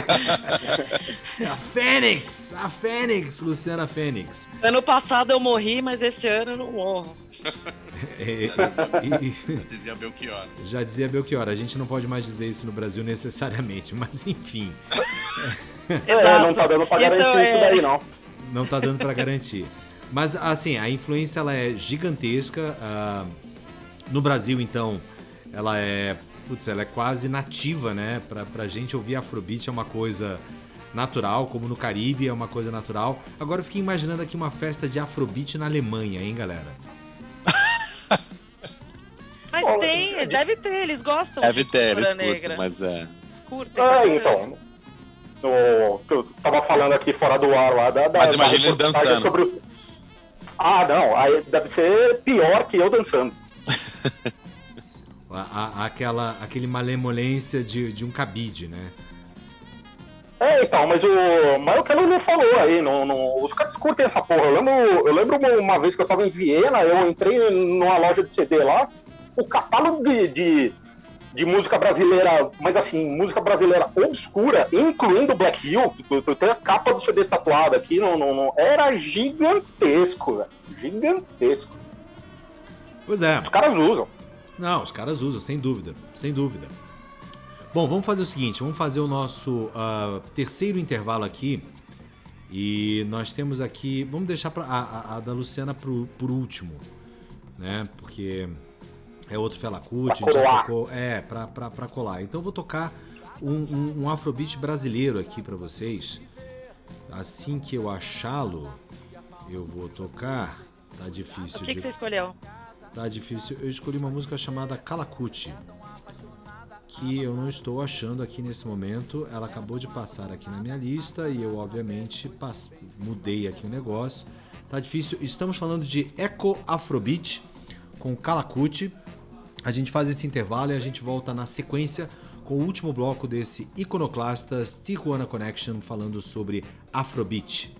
A Fênix! A Fênix! Luciana Fênix. Ano passado eu morri, mas esse ano eu não morro. É, e- e- Dizia Belchior. já dizia Belchior, a gente não pode mais dizer isso no Brasil necessariamente, mas enfim, É, não tá dando pra Então, garantir isso é- daí, não. não tá dando pra garantir. Mas assim, a influência ela é gigantesca. ah, no Brasil, então, ela é, putz, ela é quase nativa, né? Pra, pra gente ouvir Afrobeat é uma coisa natural, como no Caribe é uma coisa natural. Agora eu fiquei imaginando aqui uma festa de Afrobeat na Alemanha, hein, galera? Mas Bom, tem, deve ter, eles gostam Deve de ter, eles cultura curtem, negra. mas é. Curtem, É, então. O, que eu tava falando aqui fora do ar lá da. da Mas imagina eles dançando. Sobre o... Ah, não. Aí deve ser pior que eu dançando. A- a- aquela, aquele malemolência de, de um cabide, né? É, então, mas o. Mas o que a Lulu falou aí, não, não- os caras curtem essa porra. Eu lembro, eu lembro uma- vez que eu tava em Viena, eu entrei numa loja de CD lá, o catálogo de, de, de música brasileira, mas assim, música brasileira obscura, incluindo Black Hill, eu, eu tenho a capa do CD tatuada aqui, não, não, não- era gigantesco, velho. Gigantesco. Pois é. Os caras usam. Não, os caras usam, sem dúvida, sem dúvida. Bom, vamos fazer o seguinte, vamos fazer o nosso ah, terceiro intervalo aqui. E nós temos aqui, vamos deixar pra, a, a- a da Luciana pro, por último, né? Porque é outro Fela Kuti, Pra a gente já colar. tocou, é, pra, pra, pra colar. Então eu vou tocar um, um, um afrobeat brasileiro aqui pra vocês. Assim que eu achá-lo, eu vou tocar. Tá difícil O que, de que você escolheu? Tá difícil. Eu escolhi uma música chamada Calacute. Que eu não estou achando aqui nesse momento. Ela acabou de passar aqui na minha lista e eu, obviamente, mudei aqui o negócio. Tá difícil. Estamos falando de Eco Afrobeat com Calacute. A gente faz esse intervalo e a gente volta na sequência com o último bloco desse Iconoclastas Tijuana Connection falando sobre Afrobeat.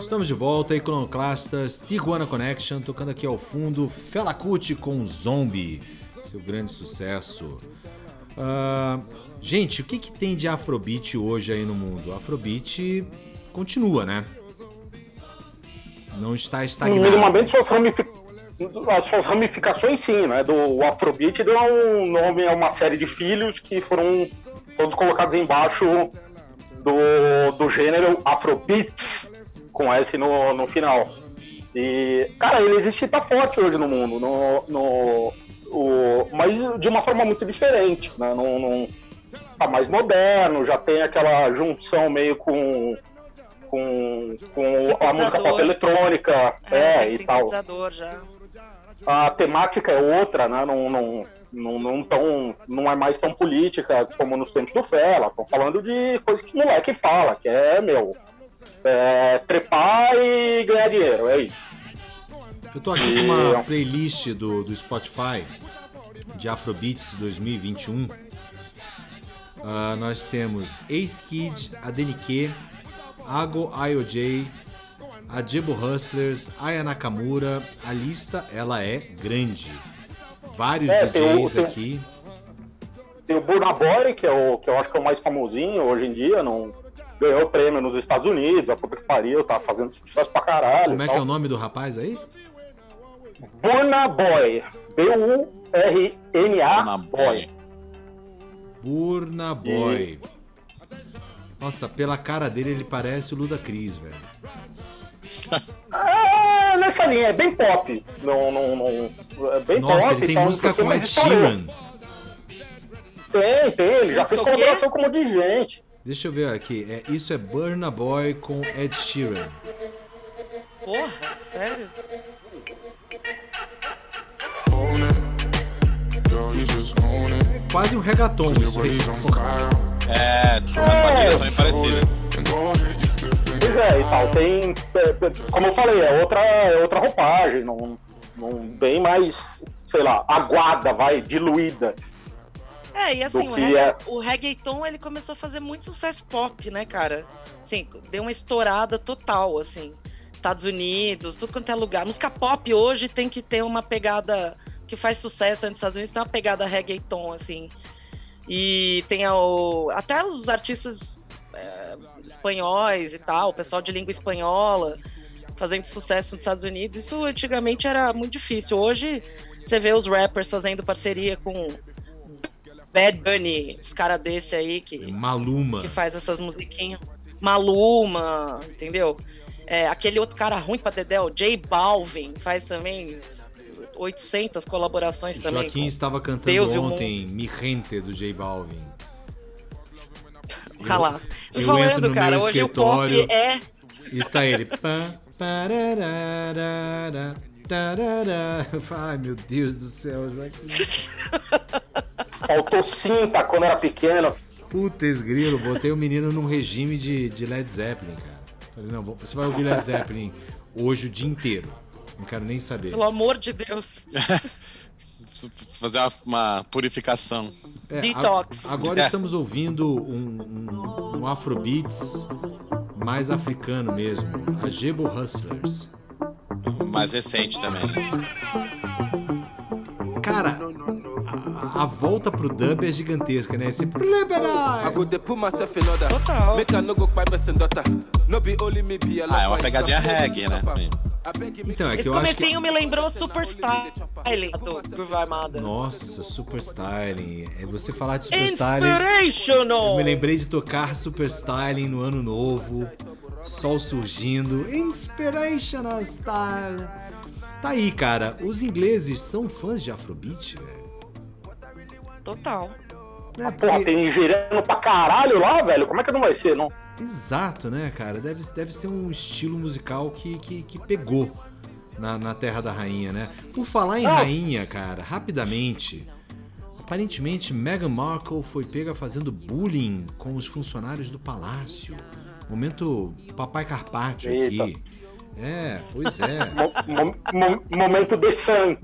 Estamos de volta, Iconoclastas, Tijuana Connection, tocando aqui ao fundo Fela Kuti com Zombie, seu grande sucesso. Ah, gente, o que, que tem de Afrobeat hoje aí no mundo? Afrobeat continua, né? Não está estagnado. Minimamente suas, ramifi- as suas ramificações sim, né? Do Afrobeat deu um nome a uma série de filhos que foram todos colocados embaixo do, do gênero Afrobeats, com S no, no final. E, cara, ele existe e tá forte hoje no mundo, no, no, o, mas de uma forma muito diferente, né? Não, não, tá mais moderno, já tem aquela junção meio com com, com a música pop eletrônica, é, tem e tal. já. A temática é outra, né? Não, não, não, não, tão, não é mais tão política como nos tempos do Fela. Estão falando de coisa que moleque fala, que é, meu, é, trepar e ganhar dinheiro, é isso. Eu tô aqui com uma playlist do, do Spotify de Afrobeats 2021. Ah, nós temos Ace Kid, Adenike, Ago IOJ, Ajebo Hustlers, Aya Nakamura. A lista, ela é grande. Vários É, tem o- DJs tem- aqui. Tem o Burna Boy, que, é o, que eu acho que é o mais famosinho hoje em dia, não, ganhou prêmio nos Estados Unidos, a puta que pariu, tá fazendo sucesso pra caralho. Como é e que é o nome do rapaz aí? Burna Boy. B-U-R-N-A Boy. Boy. Burna Boy. Nossa, pela cara dele ele parece o Luda Cris, velho. É, nessa linha, é bem pop. Não, não, não, é bem Nossa, pop. ele tem então, música com Ed. Sheeran. Tem, tem, ele já fez colaboração com um monte de gente. Deixa eu ver aqui. É, isso é Burna Boy com Ed Sheeran. Porra, sério? Quase um reggaeton Your isso aí. É, as batidas são bem parecidas. É, e tal. Tem. é, é, Como eu falei, é outra, é outra roupagem, não, não, bem mais, sei lá, aguada, vai, diluída. É, e assim, o, regga- é- o reggaeton, ele começou a fazer muito sucesso pop, né, cara? Assim, deu uma estourada total, assim. Estados Unidos, tudo quanto é lugar. Música pop hoje tem que ter uma pegada que faz sucesso nos Estados Unidos, tem uma pegada reggaeton, assim. E tem o, até os artistas é, espanhóis e tal, o pessoal de língua espanhola fazendo sucesso nos Estados Unidos. Isso antigamente era muito difícil. Hoje você vê os rappers fazendo parceria com Bad Bunny, os caras desse aí que, Maluma. que faz essas musiquinhas. Maluma, entendeu? É, aquele outro cara ruim pra Dedel, J Balvin, faz também 800 colaborações também. Joaquim estava cantando Deus ontem Mi Gente do J Balvin. Calado. eu Falando, entro no cara, meu hoje escritório- o pop é. Está ele. Ai, meu Deus do céu, Joaquim. Faltou cinta quando era pequeno. Putz, grilo, botei o menino num regime de, de Led Zeppelin, cara. Falei, não, você vai ouvir Led Zeppelin hoje o dia inteiro. Não quero nem saber. Pelo amor de Deus. Fazer uma, uma purificação. É, Detox. a- agora estamos ouvindo um, um, um Afrobeats mais africano mesmo. A Jebo Hustlers. Mais recente também. A, volta pro dub é gigantesca, né? Esse Ah, é uma pegadinha reggae, né? Então, é Esse que eu acho que. me lembrou Super Styling do Groove Armada. Nossa, Super Styling. É você falar de Super Styling. Inspirational! Eu me lembrei de tocar Super Styling no ano novo. Sol surgindo. Inspirational Style. Tá aí, cara. Os ingleses são fãs de Afrobeat, velho. Total. Porra, Porque- tem nigeriano pra caralho lá, velho. Como é que não vai ser, não? Exato, né, cara? Deve, deve ser um estilo musical que, que, que pegou na, na Terra da Rainha, né? Por falar em Ah. rainha, cara, rapidamente. Aparentemente, Meghan Markle foi pega fazendo bullying com os funcionários do palácio. Momento Papai Carpaccio aqui. Eita. É, pois é. Mo- mo- mo- momento de Sun.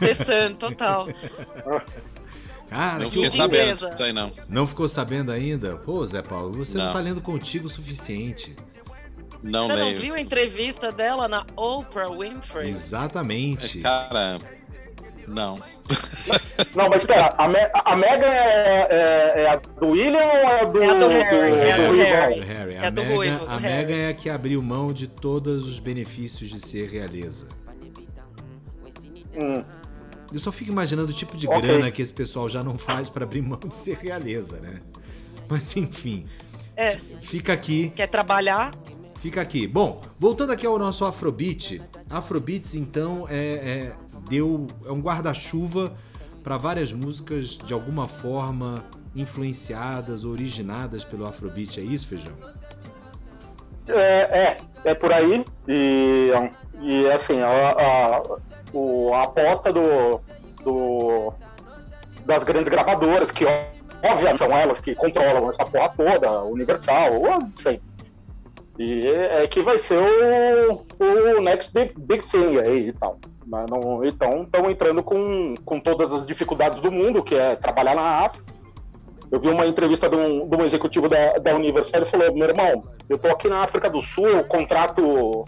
Pensando, total. Cara, Não que fiquei horror. sabendo disso aí, não. Não ficou sabendo ainda? Pô, Zé Paulo, você não, Não. tá lendo contigo o suficiente. Não Você não viu a entrevista dela na Oprah Winfrey? Exatamente. Cara, não. Não, mas espera, a, Me a Megan é, é- é a do William ou é a do, É a do Harry, é a do Ruivão? Harry. Do Harry. É a do Meghan, ruivo, do a Harry. Meghan é a que abriu mão de todos os benefícios de ser realeza. Hum, Eu só fico imaginando o tipo de Ok. grana que esse pessoal já não faz pra abrir mão de ser realeza, né? Mas enfim, É, fica aqui, quer trabalhar? fica aqui. Bom, voltando aqui ao nosso Afrobeat. Afrobeats, então, é, é- deu, é um guarda-chuva para várias músicas de alguma forma influenciadas, originadas pelo Afrobeat. É isso, Feijão? é, é, é por aí. E, e assim, a, a, o- a aposta do, do- das grandes gravadoras, que obviamente são elas que controlam essa porra toda, Universal, ou as de sempre. E é que vai ser o, o next big, big thing aí e tal. Mas não- então estão entrando com, com todas as dificuldades do mundo, que é trabalhar na África. Eu vi uma entrevista de um, de um executivo da, da Universal, ele falou, meu irmão, eu tô aqui na África do Sul, contrato,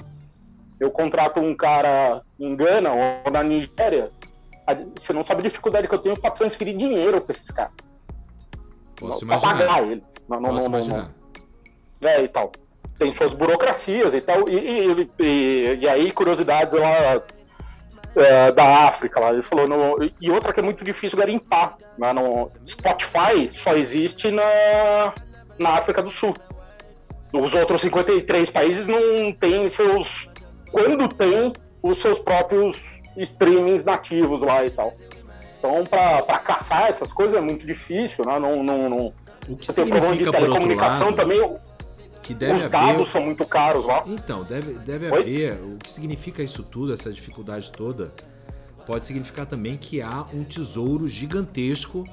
eu contrato um cara em Gana ou na Nigéria, você não sabe a dificuldade que eu tenho para transferir dinheiro para esses caras. Imaginar. pagar eles. Não, não, Posso não, não, imaginar. não. É, e tal. Tem suas burocracias e tal. E, e, e- e aí, curiosidades lá é, da África. Lá. Ele falou. no- e outra que é muito difícil garimpar. Né, no, Spotify só existe na, na África do Sul. Os outros 53 países não têm seus. Quando tem, os seus próprios streamings nativos lá e tal. Então, pra caçar essas coisas é muito difícil, né? Não, não, não... O que Você tem problema de telecomunicação lado, também, que deve os haver... dados são muito caros lá. Então, deve, deve Oi? haver. O que significa isso tudo, essa dificuldade toda, pode significar também que há um tesouro gigantesco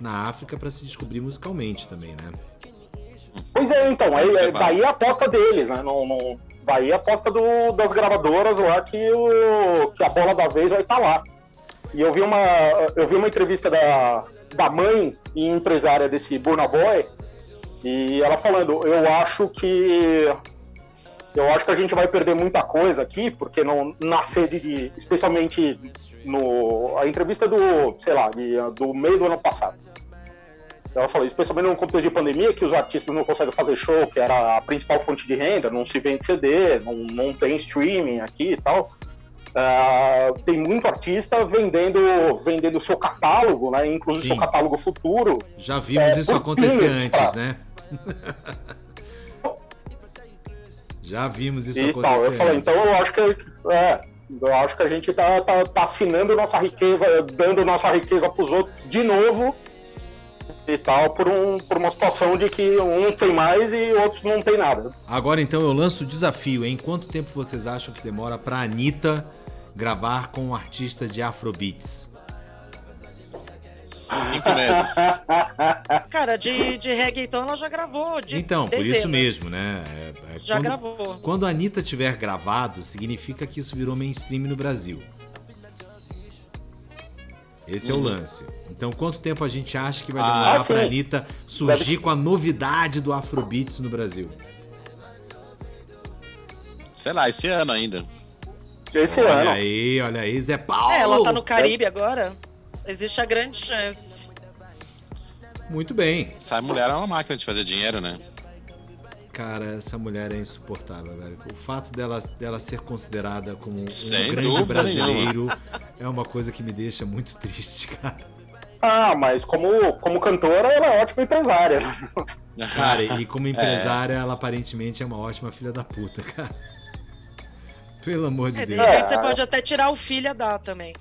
na África para se descobrir musicalmente também, né? Pois é, então, aí, é, daí a aposta deles, né? Não, não- daí a aposta do- das gravadoras lá que, o, que a bola da vez vai estar lá. E eu vi uma, eu vi uma entrevista da, da mãe e empresária desse Burna Boy, e ela falando, eu acho que eu acho que a gente vai perder muita coisa aqui, porque não, na sede de. Especialmente no. A entrevista do, sei lá, de- do meio do ano passado. Ela falou, especialmente no contexto de pandemia, que os artistas não conseguem fazer show, que era a principal fonte de renda, não se vende CD, não, não tem streaming aqui e tal. Ah, tem muito artista vendendo vendendo seu catálogo, né? Inclusive Sim. seu catálogo futuro. Já vimos É, isso acontecer antes, tá? né? Já vimos isso e tal. acontecer Eu falei, então eu acho que é, eu acho que a gente tá, tá, tá assinando nossa riqueza, dando nossa riqueza pros outros de novo e tal, por, um, por uma situação de que um tem mais e outros não tem nada. Agora então eu lanço o desafio, hein? Quanto tempo vocês acham que demora pra Anitta gravar com um artista de Afrobeats? Cinco meses. Cara, de, de reggaeton ela já gravou. De Então, por dezenas. isso mesmo, né? É- é Já quando, gravou. Quando a Anitta tiver gravado, significa que isso virou mainstream no Brasil. Esse é o lance. Então, quanto tempo a gente acha que vai Ah, demorar sim. pra Anitta surgir com a novidade do Afrobeats no Brasil? Sei lá, esse ano ainda. Esse olha ano. aí, olha aí, Zé Paulo! É, ela tá no Caribe agora. Existe a grande chance. Muito bem. Essa mulher é uma máquina de fazer dinheiro, né? Cara, essa mulher é insuportável, velho. O fato dela, dela ser considerada como um Sem grande brasileiro é uma coisa que me deixa muito triste, cara. Ah, mas como, como cantora, ela é ótima empresária. Cara, e como empresária, ela aparentemente é uma ótima filha da puta, cara. Pelo amor de É, de Deus. repente você pode até tirar o filho a dar também.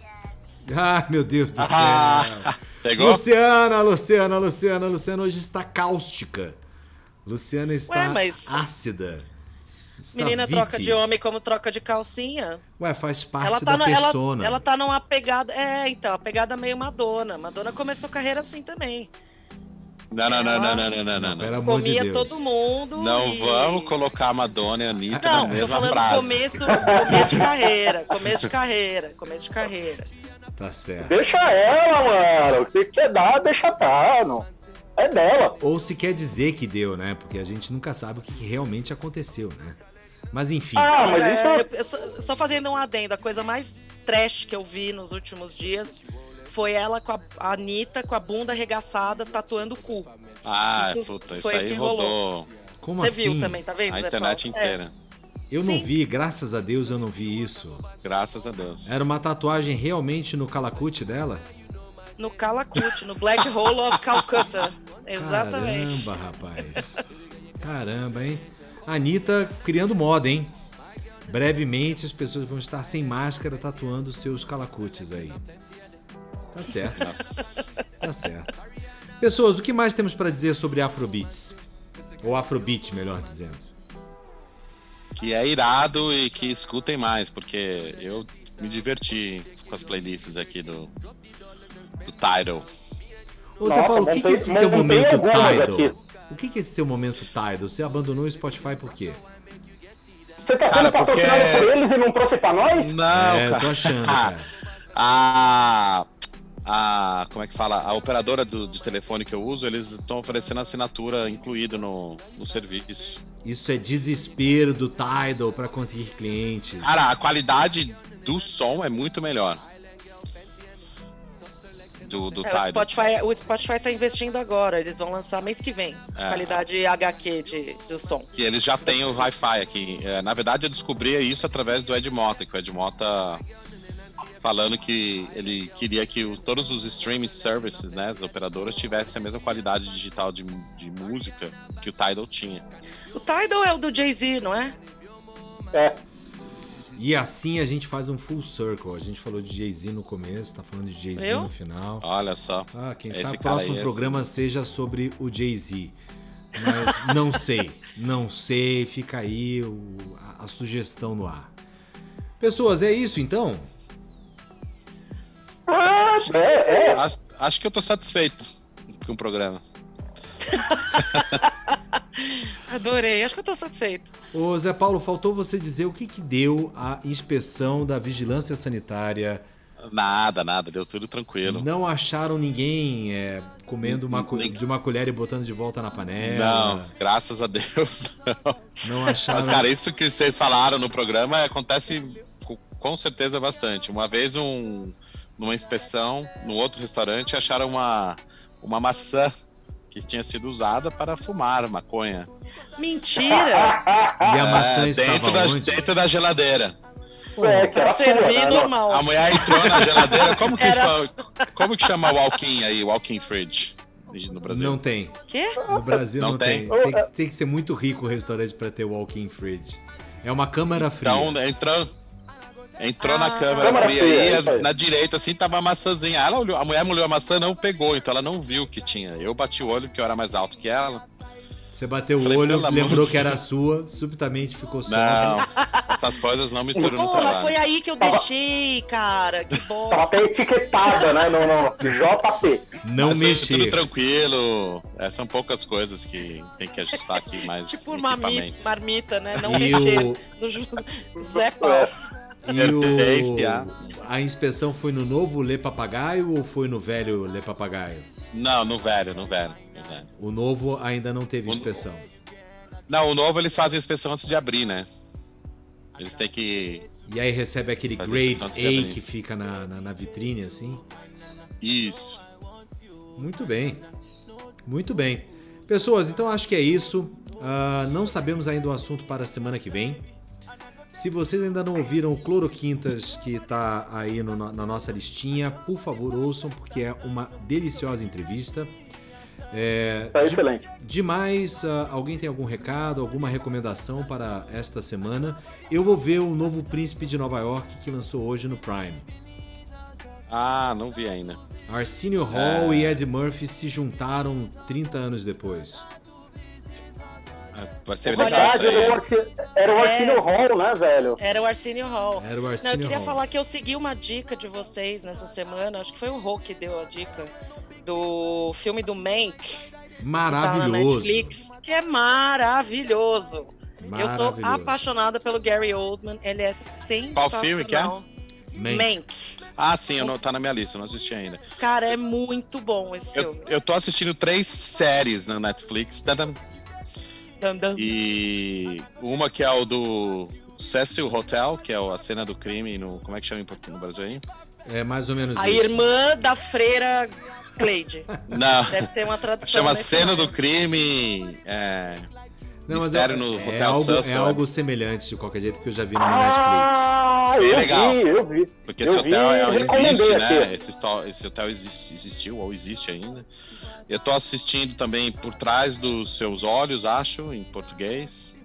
Ah, meu Deus do Ah, céu. Pegou? Luciana, Luciana, Luciana, Luciana hoje está cáustica. Luciana está Ué, mas- ácida. Está Menina vite. troca de homem como troca de calcinha. Ué, faz parte Ela tá, da no, ela, persona. ela tá numa pegada. É, então, a pegada meio Madonna. Madonna começou carreira assim também. Não, não, não, não, não, não, não, não. Pelo amor de Comia Deus. todo mundo. Não e- vamos colocar a Madonna e a Anitta Não, na tô mesma falando frase. começo, começo de carreira, começo de carreira, começo de carreira. Tá certo. Deixa ela, mano. O que quer dar, deixa dar. Não. É dela. Ou se quer dizer que deu, né? Porque a gente nunca sabe o que realmente aconteceu, né? Mas enfim. Ah, mas isso É, é. eu só, só fazendo um adendo, a coisa mais trash que eu vi nos últimos dias foi ela com a, a Anitta com a bunda arregaçada tatuando o cu. Ah, Isso puta, isso aí rodou Como Você assim? viu também, tá vendo? a internet Paulo? É, inteira. Eu não Sim. vi, graças a Deus eu não vi isso. Graças a Deus. Era uma tatuagem realmente no calacute dela? No Calacute, no Black Hole of Calcutta. Exatamente. Caramba, rapaz. Caramba, hein? Anitta criando moda, hein? Brevemente as pessoas vão estar sem máscara tatuando seus calacutes aí. Tá certo, Nossa. tá certo. Pessoas, o que mais temos pra dizer sobre Afrobeats? Ou Afrobeat, melhor dizendo. que é irado e que escutem mais, porque eu me diverti com as playlists aqui do, do Tidal. Ô, Zé Paulo, o que, que é esse seu momento Tidal? O que, que é esse seu momento Tidal? Você abandonou o Spotify por quê? Você tá Cara, sendo patrocinado porque- por eles e não trouxe pra nós? Não, é, eu cara. tô achando, cara. a, a. Como é que fala? A operadora do, de telefone que eu uso, eles estão oferecendo assinatura incluído no, no serviço. Isso é desespero do Tidal pra conseguir clientes. Cara, a qualidade do som é muito melhor. Do, do É, o, Tidal. Spotify, o Spotify tá investindo agora, eles vão lançar mês que vem. É. Qualidade HQ de, do som. Que eles já têm o Wi-Fi aqui. É, na verdade, eu descobri isso através do Ed Mota, que o Ed Mota falando que ele queria que o- todos os streaming services, né, as operadoras, tivessem a mesma qualidade digital de, de música que o Tidal tinha. O Tidal é o do Jay-Z, não é? É. E assim a gente faz um full circle. A gente falou de Jay-Z no começo, tá falando de Jay-Z no final. Olha só. Ah, quem Esse sabe o próximo é programa seja sobre o Jay-Z. Mas não sei, não sei, fica aí o- a, a sugestão no ar. Pessoas, é isso então? Ah, é, é. Acho, acho que eu tô satisfeito com o programa. Adorei, acho que eu tô satisfeito. Ô Zé Paulo, faltou você dizer o que, que deu a inspeção da vigilância sanitária. Nada, nada, deu tudo tranquilo. Não acharam ninguém é, comendo uma, de uma colher e botando de volta na panela. Não, graças a Deus. Não. Não acharam. Mas, cara, isso que vocês falaram no programa acontece co- com certeza bastante. Uma vez, um, numa inspeção, num outro restaurante, acharam uma, uma maçã que tinha sido usada para fumar maconha. Mentira! E a maçã É, estava dentro, da, onde? dentro da geladeira. É, que era sua, Servir né? A mulher entrou na geladeira. Como que, Era- como que chama o walk-in aí, walk-in fridge no Brasil? Não tem. Quê? No Brasil não, Não tem. tem? Tem, que- tem que ser muito rico o restaurante para ter walk-in fridge. É uma câmara fria. Então, entrou, entrou na Ah. câmera Câmara fria fria, aí, na direita, assim, tava a maçãzinha. Ela olhou, a mulher molhou a maçã, não pegou, então ela não viu que tinha. Eu bati o olho, porque eu era mais alto que ela. Você bateu o Falei, olho, pelo amor lembrou de que era sua, subitamente ficou só. Não, essas coisas não misturam no Porra, trabalho. foi aí que eu Tava- deixei, cara. Que bom. Tava até etiquetada, né? No, no JP. Não Mas mexer. Tudo tranquilo. É, são poucas coisas que tem que ajustar aqui mais Tipo marmi, equipamentos. marmita, né? Não E mexer. o- No Zé Paulo. E Emergência. o... a inspeção foi no novo Lê Papagaio ou foi no velho Lê Papagaio? Não, no velho, no velho, no velho. O novo ainda não teve O- inspeção. Não, o novo eles fazem a inspeção antes de abrir, né? Eles têm que. E aí recebe aquele grade A que fica na, na, na vitrine, assim. Isso. Muito bem. Muito bem. Pessoas, então acho que é isso. Ah, não sabemos ainda o assunto para a semana que vem. Se vocês ainda não ouviram o Cloroquintas que está aí no- na nossa listinha, por favor ouçam, porque é uma deliciosa entrevista. É, Tá excelente. Demais, ah, alguém tem algum recado, alguma recomendação para esta semana? Eu vou ver o novo Príncipe de Nova York que lançou hoje no Prime. Ah, não vi ainda. Arsenio Hall e Ed Murphy se juntaram 30 anos depois. Ah, Vai ser É legal verdade, isso aí. era o Arsenio- era o Arsenio Hall, né, velho? Era o Arsenio Hall. Era o Não, eu Arsenio queria Hall. falar que eu segui uma dica de vocês nessa semana, acho que foi o Rô que deu a dica, do filme do Mank, Tá na Maravilhoso. Netflix, que é maravilhoso. Eu sou Maravilhoso. apaixonada pelo Gary Oldman, ele é sensacional. Qual filme que é? Man. Mank. Ah, sim, eu não, tá na minha lista, eu não assisti ainda. Cara, é muito bom esse Eu, filme. eu tô assistindo três séries na Netflix. E uma que é o do Cecil Hotel, que é a cena do crime no. Como é que chama no Brasil aí? É mais ou menos A isso. irmã da freira Cleide. Não. Deve ter uma tradução. Chama nesse Cena nome. do Crime. É, Não, Mistério é, no é Hotel algo, Cecil. é algo semelhante de qualquer jeito que eu já vi no Netflix. Ah, Bem eu legal. vi, eu vi. porque Eu esse vi, hotel é, existe, né? Esse, esse hotel existe- existiu ou existe ainda. Eu tô assistindo também Por Trás dos Seus Olhos, acho, em português.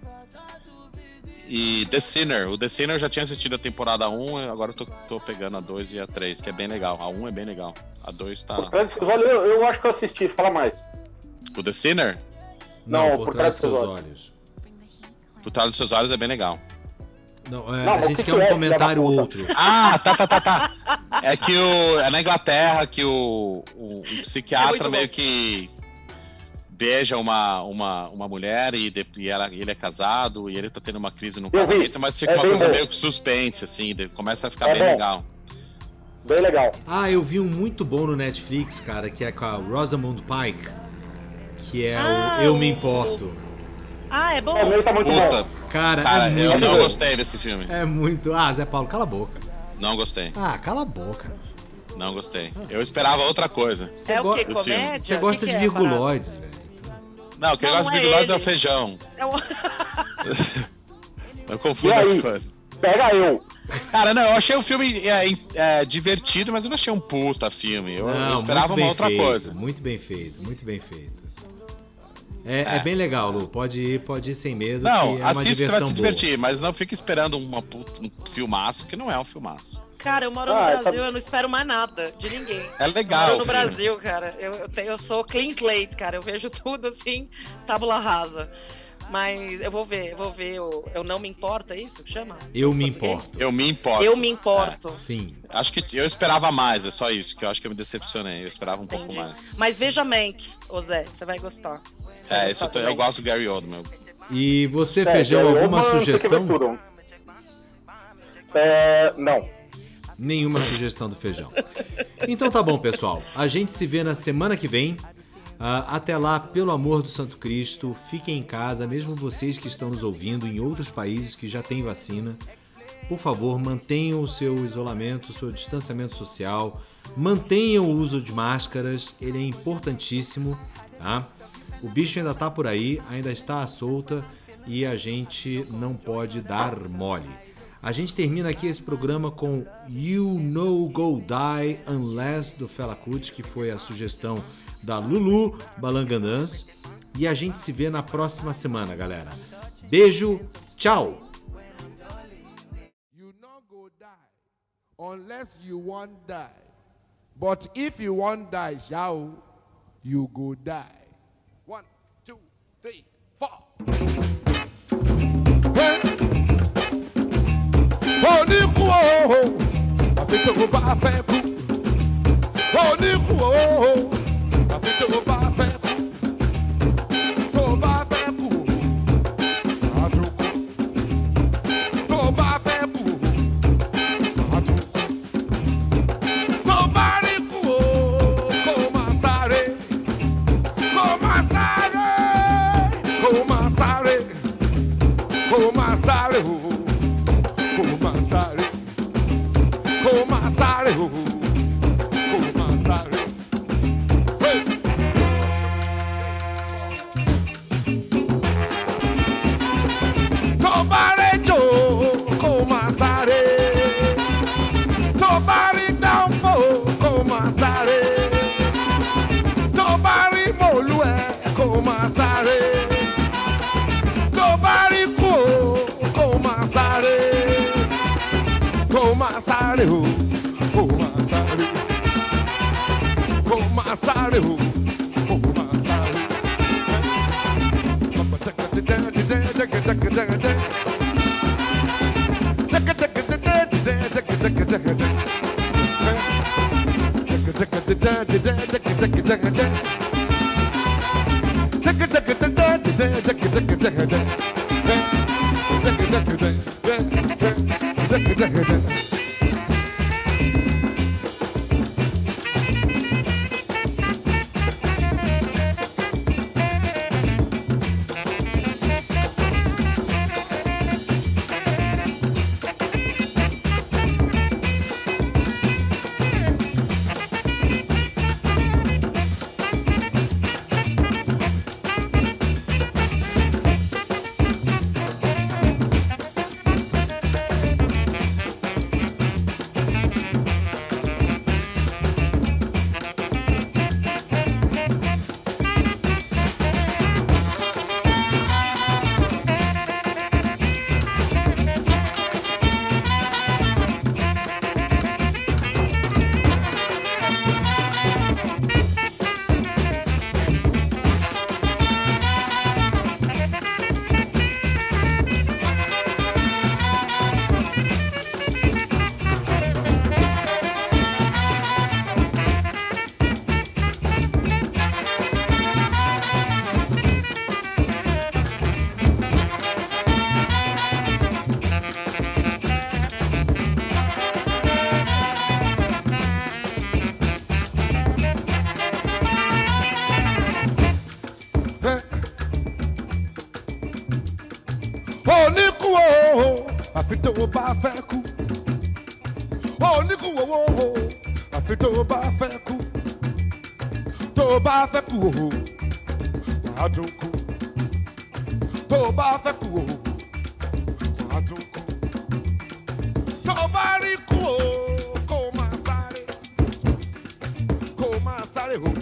E The Sinner. O The Sinner eu já tinha assistido a temporada 1, agora eu tô, tô pegando a 2 e a 3, que é bem legal. A 1 é bem legal. A 2 tá. Por trás dos seus olhos, eu, eu acho que eu assisti, fala mais. O The Sinner? Não, Não, por, trás dos seus olhos. Por Trás dos Seus Olhos é bem legal. Não, é, Não, a gente quer que um é, comentário outro. Ah, tá, tá, tá, tá. É que o. É na Inglaterra que o, o, o É psiquiatra muito meio bom. que beija uma, uma, uma mulher e, de- e ela, ele é casado e ele tá tendo uma crise no vi. casamento, mas fica É uma coisa bom. meio que suspense, assim, de- começa a ficar É bem bom. legal. Bem legal. Ah, eu vi um muito bom no Netflix, cara, que é com a Rosamund Pike, que é Ah, o Eu Me o- Importo. Ah, é bom. O meu tá muito Puta, bom. Cara, cara, é eu muito não bom. gostei desse filme. É muito. Ah, Zé Paulo, cala a boca. Não gostei. Ah, cala a boca. Não gostei. Eu esperava outra coisa. Você É o go- que? do Comédia? Você O que gosta que de é, virguloides, velho. Não, o que eu Não, gosto de é Brother é o feijão. É um- Eu confundo as coisas. Pega eu. Cara, não, eu achei o filme é, é, divertido, mas eu não achei um puta filme. Eu, eu Não, esperava muito bem uma outra feito, coisa. Muito bem feito, muito bem feito. É, é bem legal, Lu. Pode ir, pode ir sem medo. Não, que é assiste, você vai se boa. divertir, mas não fica esperando uma puta- um filmaço, que não é um filmaço. Cara, eu moro Ah, no tá- Brasil, eu não espero mais nada de ninguém. É legal. Eu moro no. Brasil, cara. Eu, eu, tenho, eu sou clean slate, cara. Eu vejo tudo assim, tábula rasa. Mas eu vou ver, eu vou ver. Eu, eu não me importo, é isso que chama? Eu me importo. Eu me importo. Eu me importo. Sim. É, acho que eu esperava mais, é só isso, que eu acho que eu me decepcionei. Eu esperava um pouco Entendi. mais. Mas veja Mank, ô Zé, você vai gostar. É, isso eu, tô- eu também. gosto do Gary Oldman. E você, É, Feijão, eu- alguma eu- eu sugestão? É, não. Nenhuma sugestão do Feijão. Então tá bom, pessoal. A gente se vê na semana que vem. Ah, até lá, pelo amor do Santo Cristo, fiquem em casa, mesmo vocês que estão nos ouvindo em outros países que já têm vacina. Por favor, mantenham o seu isolamento, o seu distanciamento social, mantenham o uso de máscaras, ele é importantíssimo, tá? O bicho ainda tá por aí, ainda está à solta e a gente não pode dar mole. A gente termina aqui esse programa com You No Go Die Unless do Fela Kuti, que foi a sugestão da Lulu Balangandãs. E a gente se vê na próxima semana, galera. Beijo, tchau! Unless you want die. But if you want die, shall you go die? Oníkú ooo, àfi tó o bá fẹ́ kú. Oníkú ooo, àfi. Kó máa sáré o. Kó máa sáré. Kó máa sáré o. masare ho o masare o masare ho o masare papa taka taka taka taka taka taka taka taka taka taka taka taka àfi tó o bá fẹ́ kú. ó ní kú wòwó o àfi tó o bá fẹ́ kú. tó o bá fẹ́ kú o wàá dún kú. tó o bá fẹ́ kú o wàá dún kú. tó o bá rí kú o kó o máa sáré kó o máa sáré o.